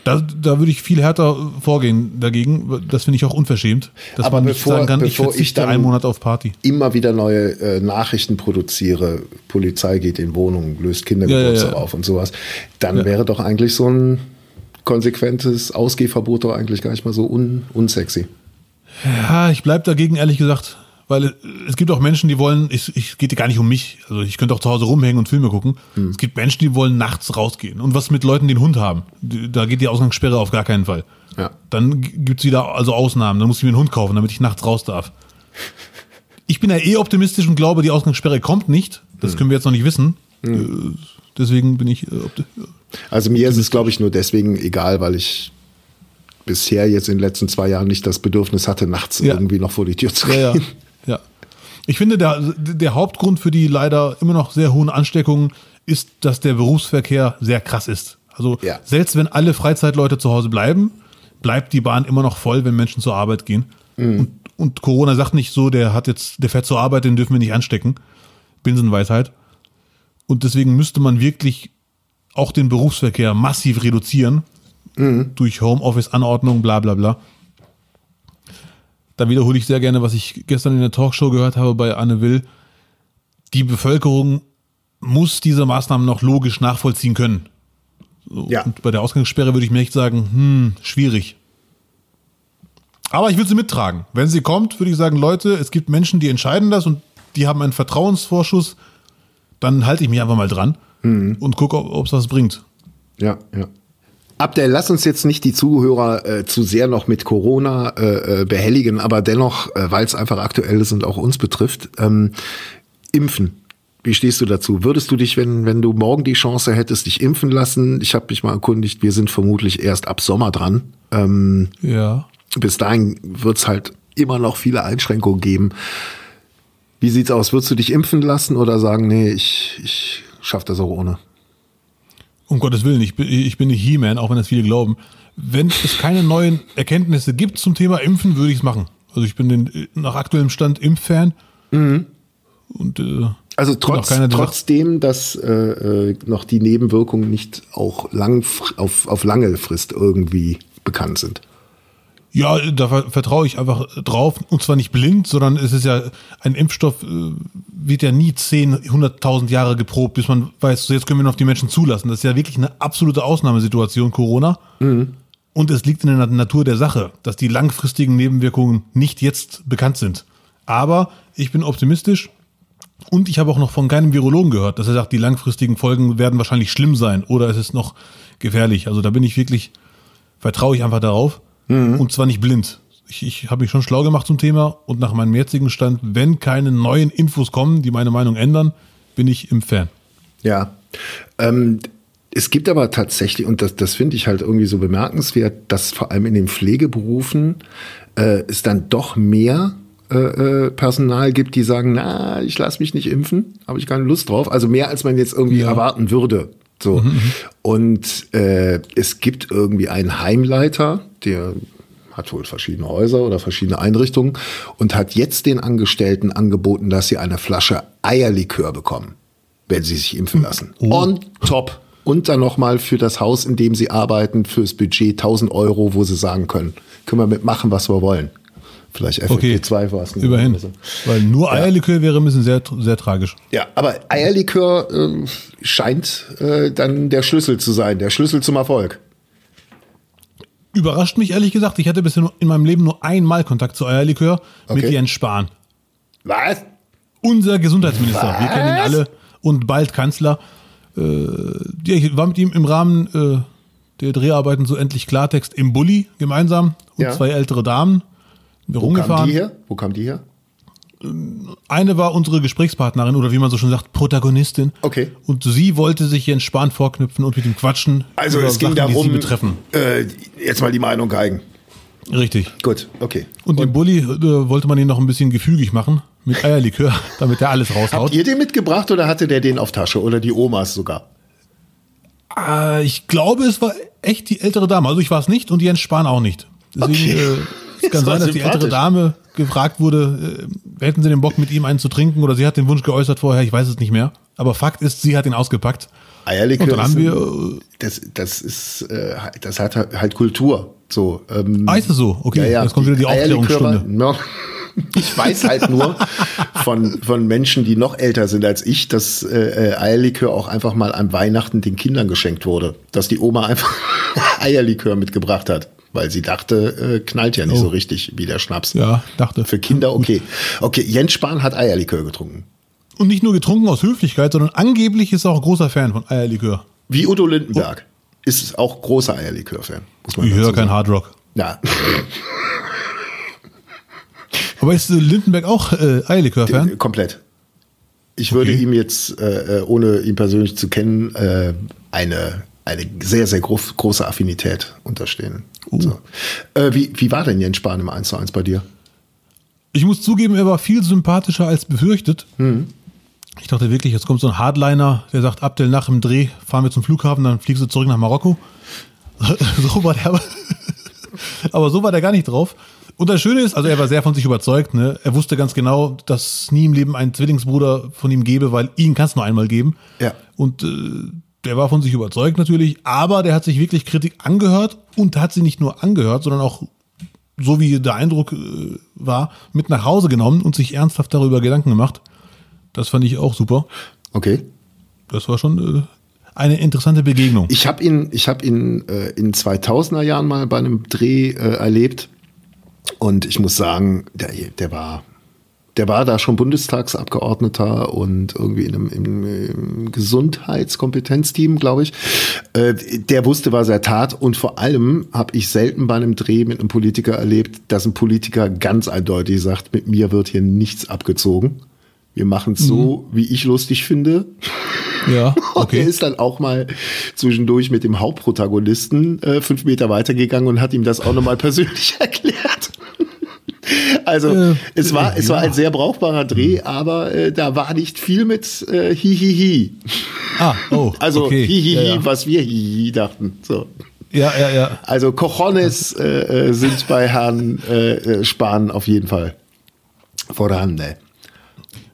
Da, da würde ich viel härter vorgehen dagegen. Das finde ich auch unverschämt, dass Aber man nicht bevor- sagen kann, ich ich verzichte dann- einen Monat auf Party. Immer wieder neue äh, Nachrichten produziere, Polizei geht in Wohnungen, löst Kindergeburtstag Ja, ja, auf und sowas, dann wäre doch eigentlich so ein konsequentes Ausgehverbot doch eigentlich gar nicht mal so un unsexy. Ja, ich bleib dagegen, ehrlich gesagt. Weil es gibt auch Menschen, die wollen, ich, ich geht gar nicht um mich. Also ich könnte auch zu Hause rumhängen und Filme gucken. Hm. Es gibt Menschen, die wollen nachts rausgehen. Und was mit Leuten, die einen Hund haben? Da geht die Ausgangssperre auf gar keinen Fall. Ja. Dann gibt's wieder also Ausnahmen. Dann muss ich mir einen Hund kaufen, damit ich nachts raus darf. Ich bin ja eh optimistisch und glaube, die Ausgangssperre kommt nicht. Das Hm. können wir jetzt noch nicht wissen. Äh, Deswegen bin ich äh, Also mir ist es, glaube ich, nur deswegen egal, weil ich bisher jetzt in den letzten zwei Jahren nicht das Bedürfnis hatte, nachts Ja. irgendwie noch vor die Tür zu gehen. ja. ja. Ich finde, der, der Hauptgrund für die leider immer noch sehr hohen Ansteckungen ist, dass der Berufsverkehr sehr krass ist. Also Ja. selbst wenn alle Freizeitleute zu Hause bleiben, bleibt die Bahn immer noch voll, wenn Menschen zur Arbeit gehen. Und, und Corona sagt nicht so, der hat jetzt, der fährt zur Arbeit, den dürfen wir nicht anstecken. Binsenweisheit. Und deswegen müsste man wirklich auch den Berufsverkehr massiv reduzieren durch Homeoffice-Anordnung, bla bla bla. Da wiederhole ich sehr gerne, was ich gestern in der Talkshow gehört habe bei Anne Will. Die Bevölkerung muss diese Maßnahmen noch logisch nachvollziehen können. Ja. Und bei der Ausgangssperre würde ich mir echt sagen, hm, schwierig. Aber ich will sie mittragen. Wenn sie kommt, würde ich sagen, Leute, es gibt Menschen, die entscheiden das und die haben einen Vertrauensvorschuss. Dann halte ich mich einfach mal dran und gucke, ob es was bringt. Ja, ja. Abdel, lass uns jetzt nicht die Zuhörer äh, zu sehr noch mit Corona äh, äh, behelligen, aber dennoch, äh, weil es einfach aktuell ist und auch uns betrifft, ähm, impfen. Wie stehst du dazu? Würdest du dich, wenn, wenn du morgen die Chance hättest, dich impfen lassen? Ich habe mich mal erkundigt, wir sind vermutlich erst ab Sommer dran. Ähm, Ja. bis dahin wird es halt immer noch viele Einschränkungen geben. Wie sieht's aus? Würdest du dich impfen lassen oder sagen, nee, ich, ich schaff das auch ohne? Um Gottes Willen, ich bin, ich bin nicht He-Man, auch wenn das viele glauben. Wenn es keine neuen Erkenntnisse gibt zum Thema Impfen, würde ich es machen. Also ich bin den, nach aktuellem Stand Impffan. Und äh, Also trotz, trotzdem, dass äh, äh, noch die Nebenwirkungen nicht auch lang, auf, auf lange Frist irgendwie bekannt sind. Ja, da ver vertraue ich einfach drauf. Und zwar nicht blind, sondern es ist ja, ein Impfstoff äh, wird ja nie 10, 100.000 Jahre geprobt, bis man weiß, so jetzt können wir ihn auf die Menschen zulassen. Das ist ja wirklich eine absolute Ausnahmesituation, Corona. Und es liegt in der Natur der Sache, dass die langfristigen Nebenwirkungen nicht jetzt bekannt sind. Aber ich bin optimistisch und ich habe auch noch von keinem Virologen gehört, dass er sagt, die langfristigen Folgen werden wahrscheinlich schlimm sein oder es ist noch gefährlich. Also da bin ich wirklich, vertraue ich einfach darauf und zwar nicht blind. Ich, ich habe mich schon schlau gemacht zum Thema und nach meinem jetzigen Stand, wenn keine neuen Infos kommen, die meine Meinung ändern, bin ich im Fan. Ja. Ähm, es gibt aber tatsächlich, und das, das finde ich halt irgendwie so bemerkenswert, dass vor allem in den Pflegeberufen äh, es dann doch mehr äh, äh, Personal gibt, die sagen, na, ich lasse mich nicht impfen, habe ich keine Lust drauf. Also mehr, als man jetzt irgendwie Ja. erwarten würde. So. Und äh, es gibt irgendwie einen Heimleiter, der hat wohl verschiedene Häuser oder verschiedene Einrichtungen und hat jetzt den Angestellten angeboten, dass sie eine Flasche Eierlikör bekommen, wenn sie sich impfen lassen. On top. Und dann nochmal für das Haus, in dem sie arbeiten, fürs Budget 1000 Euro, wo sie sagen können, können wir mitmachen, was wir wollen. Vielleicht Okay, FFP2 war es. immerhin. oder so. Weil nur Eierlikör wäre ein bisschen sehr, sehr tragisch. Ja, aber Eierlikör äh, scheint äh, dann der Schlüssel zu sein, der Schlüssel zum Erfolg. Überrascht mich ehrlich gesagt, ich hatte bisher in meinem Leben nur einmal Kontakt zu Eierlikör mit Okay. Jens Spahn. Was? Unser Gesundheitsminister, wir Was? kennen ihn alle und bald Kanzler. Äh, ja, ich war mit ihm im Rahmen äh, der Dreharbeiten so endlich Klartext im Bulli gemeinsam und Ja. zwei ältere Damen. Wir Wo kam rumgefahren. die her? Wo kam die her? Eine war unsere Gesprächspartnerin oder wie man so schon sagt, Protagonistin. Okay. Und sie wollte sich Jens Spahn vorknüpfen und mit ihm quatschen. Also es ging Sachen, die darum, sie betreffen. äh, jetzt mal die Meinung geigen. Richtig. Gut, okay. Und, im Bulli äh, wollte man ihn noch ein bisschen gefügig machen mit Eierlikör, damit er alles raushaut. Habt ihr den mitgebracht oder hatte der den auf Tasche oder die Omas sogar? Äh, ich glaube, es war echt die ältere Dame. Also ich war es nicht und Jens Spahn auch nicht. Deswegen Okay. Es kann war sein, dass die ältere. Dame gefragt wurde, äh, hätten sie den Bock mit ihm einen zu trinken oder sie hat den Wunsch geäußert vorher, ich weiß es nicht mehr. Aber Fakt ist, sie hat ihn ausgepackt Eierlikör Und dann haben wir, das, das ist, äh, das hat halt Kultur. So, ähm, Ah, ist es so? Okay, jetzt kommt wieder die Aufklärungsstunde. Ja. Ich weiß halt nur von, von Menschen, die noch älter sind als ich, dass äh, äh, Eierlikör auch einfach mal an Weihnachten den Kindern geschenkt wurde. Dass die Oma einfach Eierlikör mitgebracht hat, weil sie dachte, äh, knallt ja nicht Oh. so richtig wie der Schnaps. ja, dachte. Für Kinder okay. Okay, Jens Spahn hat Eierlikör getrunken. Und nicht nur getrunken aus Höflichkeit, sondern angeblich ist er auch ein großer Fan von Eierlikör. Wie Udo Lindenberg. Ist auch großer Eierlikör-Fan. Ich höre kein. Hardrock. Ja, Aber ist äh, Lindenberg auch äh, Eierlikör-Fan? komplett. Ich würde Okay. ihm jetzt, äh, äh, ohne ihn persönlich zu kennen, äh, eine, eine sehr, sehr groß, große Affinität unterstehen. Uh. So. Äh, wie, wie war denn Jens Spahn im 1 zu 1 bei dir? Ich muss zugeben, er war viel sympathischer als befürchtet. Hm. Ich dachte wirklich, jetzt kommt so ein Hardliner, der sagt, Abdel, nach dem Dreh fahren wir zum Flughafen, dann fliegst du zurück nach Marokko. so war der aber. aber so war der gar nicht drauf. Und das Schöne ist, also er war sehr von sich überzeugt. Ne? Er wusste ganz genau, dass es nie im Leben einen Zwillingsbruder von ihm gäbe, weil ihn kann es nur einmal geben. Ja. Und äh, der war von sich überzeugt natürlich, aber der hat sich wirklich Kritik angehört und hat sie nicht nur angehört, sondern auch, so wie der Eindruck äh, war, mit nach Hause genommen und sich ernsthaft darüber Gedanken gemacht. Das fand ich auch super. Okay. Das war schon äh, eine interessante Begegnung. Ich habe ihn, ich habe ihn äh, in 2000er Jahren mal bei einem Dreh äh, erlebt und ich muss sagen, der, der war, der war da schon Bundestagsabgeordneter und irgendwie in einem im, im Gesundheitskompetenzteam, glaube ich. Äh, der wusste, was er tat und vor allem habe ich selten bei einem Dreh mit einem Politiker erlebt, dass ein Politiker ganz eindeutig sagt, mit mir wird hier nichts abgezogen. Wir machen es so, wie ich lustig finde. ja, Und er okay. ist dann auch mal zwischendurch mit dem Hauptprotagonisten äh, fünf Meter weitergegangen und hat ihm das auch nochmal persönlich erklärt. Also Äh, es war es war ein sehr brauchbarer Dreh, aber äh, da war nicht viel mit äh, Hihihi. Ah, oh, Also okay. Hihihi, ja, ja. was wir Hihihi dachten. So. ja, ja, ja. Also Cojones äh, äh, sind bei Herrn äh, äh, Spahn auf jeden Fall vorhanden.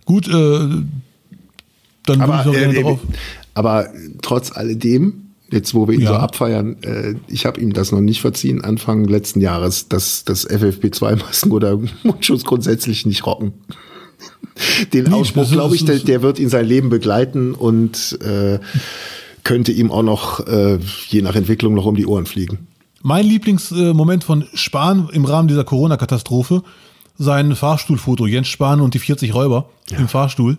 Gut, äh, dann würde Aber, ich noch gerne äh, drauf. aber trotz alledem, jetzt wo wir ihn Ja. so abfeiern, äh, ich habe ihm das noch nicht verziehen, Anfang letzten Jahres, dass das FFP2-Masken oder Mundschutz grundsätzlich nicht rocken. Den Nee, Ausspruch, glaube ich, der, der wird ihn sein Leben begleiten und äh, könnte ihm auch noch, äh, je nach Entwicklung, noch um die Ohren fliegen. Mein Lieblingsmoment von Spahn im Rahmen dieser Corona-Katastrophe, sein Fahrstuhlfoto, Jens Spahn und die 40 Räuber im Fahrstuhl.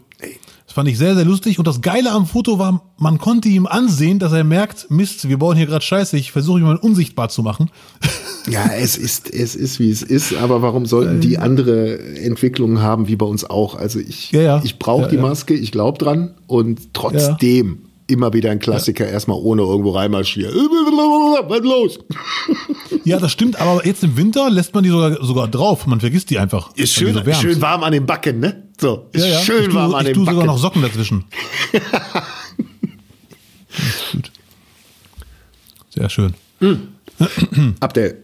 Das fand ich sehr, sehr lustig. Und das Geile am Foto war, man konnte ihm ansehen, dass er merkt, Mist, wir bauen hier gerade Scheiße, ich versuche ihn mal unsichtbar zu machen. Ja, es ist, es ist, wie es ist, aber warum sollten die andere Entwicklungen haben, wie bei uns auch? Also ich, Ja, ja. ich brauche Ja, die. Maske, ich glaube dran und trotzdem immer wieder ein Klassiker, erstmal ohne irgendwo reinmarschieren. Was los? Ja, das stimmt, aber jetzt im Winter lässt man die sogar, sogar drauf. Man vergisst die einfach. Ist schön, so schön warm an den Backen, ne? So, ist Ja, ja. schön ich tue, warm an ich den tue Backen. sogar noch Socken dazwischen. gut. Sehr schön. Abdel,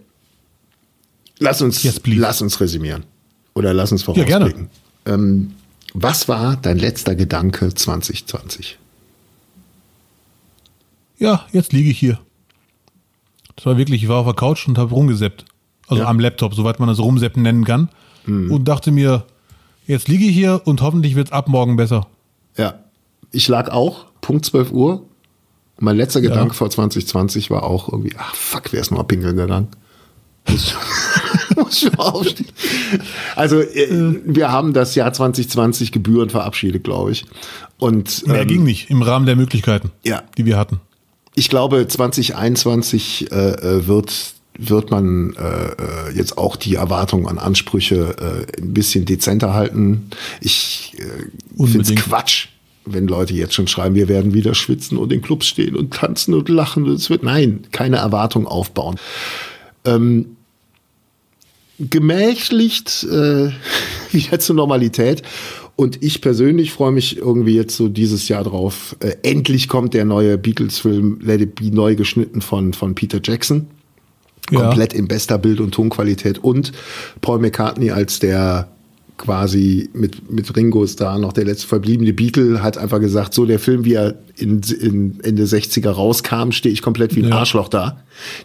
lass uns, Yes, lass uns resümieren. Oder lass uns Ja, gerne. vorausblicken. ähm, was war dein letzter Gedanke 2020? Ja, jetzt liege ich hier. Das war wirklich, ich war auf der Couch und habe rumgeseppt. Also Ja. am Laptop, soweit man das rumseppen nennen kann. Mhm. Und dachte mir, jetzt liege ich hier und hoffentlich wird es ab morgen besser. Ja, ich lag auch, Punkt 12 Uhr. Mein letzter Gedanke vor 2020 war auch irgendwie, ach fuck, wer ist mal pinkeln gegangen? Muss, schon aufstehen. Also, äh, wir haben das Jahr 2020 gebührend verabschiedet, glaube ich. Und Mehr ähm, ging nicht im Rahmen der Möglichkeiten, Ja. die wir hatten. Ich glaube, 2021 äh, äh, wird wird man äh, äh, jetzt auch die Erwartungen an Ansprüche äh, ein bisschen dezenter halten. Ich äh, finde es. Quatsch, wenn Leute jetzt schon schreiben, wir werden wieder schwitzen und in Clubs stehen und tanzen und lachen. Es wird nein, keine Erwartung aufbauen. Ähm, gemächlicht äh, wieder zur Normalität. Und ich persönlich freue mich irgendwie jetzt so dieses Jahr drauf. Äh, endlich kommt der neue Beatles-Film Let It Be neu geschnitten von, von Peter Jackson. Ja. Komplett in bester Bild- und Tonqualität. Und Paul McCartney als der quasi mit, mit Ringo Starr noch der letzte verbliebene Beatle, hat einfach gesagt, so der Film, wie er in, in Ende 60er rauskam, stehe ich komplett wie ein Ja. Arschloch da.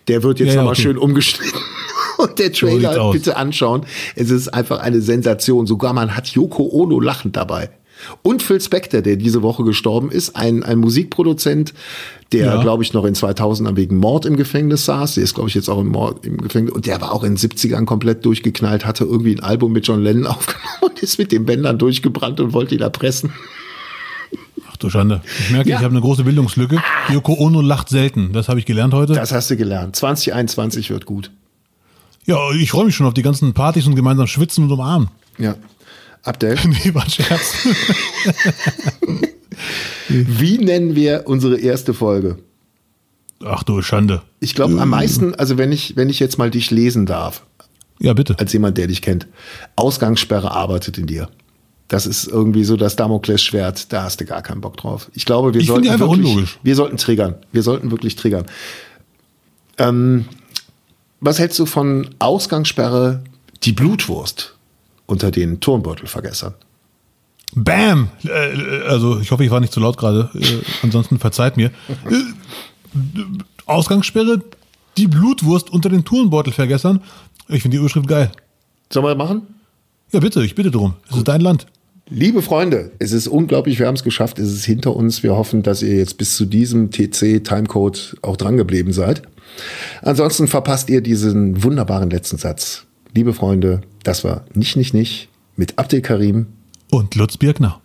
Der wird jetzt Ja, ja, nochmal okay. schön umgeschnitten. Und der Trailer, aus. bitte anschauen. Es ist einfach eine Sensation. Sogar man hat Yoko Ono lachend dabei. Und Phil Spector, der diese Woche gestorben ist, ein, ein Musikproduzent, der, Ja. glaube ich, noch in 2000 wegen Mord im Gefängnis saß. Der ist, glaube ich, jetzt auch im, Mord, im Gefängnis. Und der war auch in den 70ern komplett durchgeknallt, hatte irgendwie ein Album mit John Lennon aufgenommen und ist mit den Bändern durchgebrannt und wollte ihn erpressen. Ach du Schande. Ich merke, Ja. ich habe eine große Bildungslücke. Yoko Ono lacht selten. Das habe ich gelernt heute. Das hast du gelernt. 2021 wird gut. Ja, ich freue mich schon auf die ganzen Partys und gemeinsam schwitzen und umarmen. Ja. Abdel, nee, war ein Scherz. wie nennen wir unsere erste Folge? Ach du Schande. Ich glaube, am meisten, also wenn ich, wenn ich jetzt mal dich lesen darf, Ja, bitte. als jemand, der dich kennt. Ausgangssperre arbeitet in dir. Das ist irgendwie so das Damoklesschwert, da hast du gar keinen Bock drauf. Ich glaube, wir Ich sollten finde die einfach wirklich, unlogisch. wir sollten triggern. Wir sollten wirklich triggern. Ähm, was hältst du von Ausgangssperre, die Blutwurst unter den Turnbeutelvergessern? Bam! Äh, also, ich hoffe, ich war nicht zu laut gerade. Äh, ansonsten verzeiht mir. Äh, Ausgangssperre, die Blutwurst unter den Turnbeutelvergessern. Ich finde die Überschrift geil. Sollen wir machen? Ja, bitte, ich bitte drum. Es ist dein Land. Liebe Freunde, es ist unglaublich, wir haben es geschafft, es ist hinter uns. Wir hoffen, dass ihr jetzt bis zu diesem TC-Timecode auch drangeblieben seid. Ansonsten verpasst ihr diesen wunderbaren letzten Satz. Liebe Freunde, das war nicht, nicht, nicht mit Abdel Karim. Und Lutz Birkner.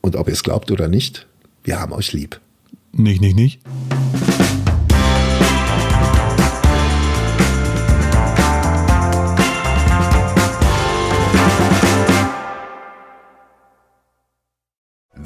Und ob ihr es glaubt oder nicht, wir haben euch lieb. Nicht, nicht, nicht.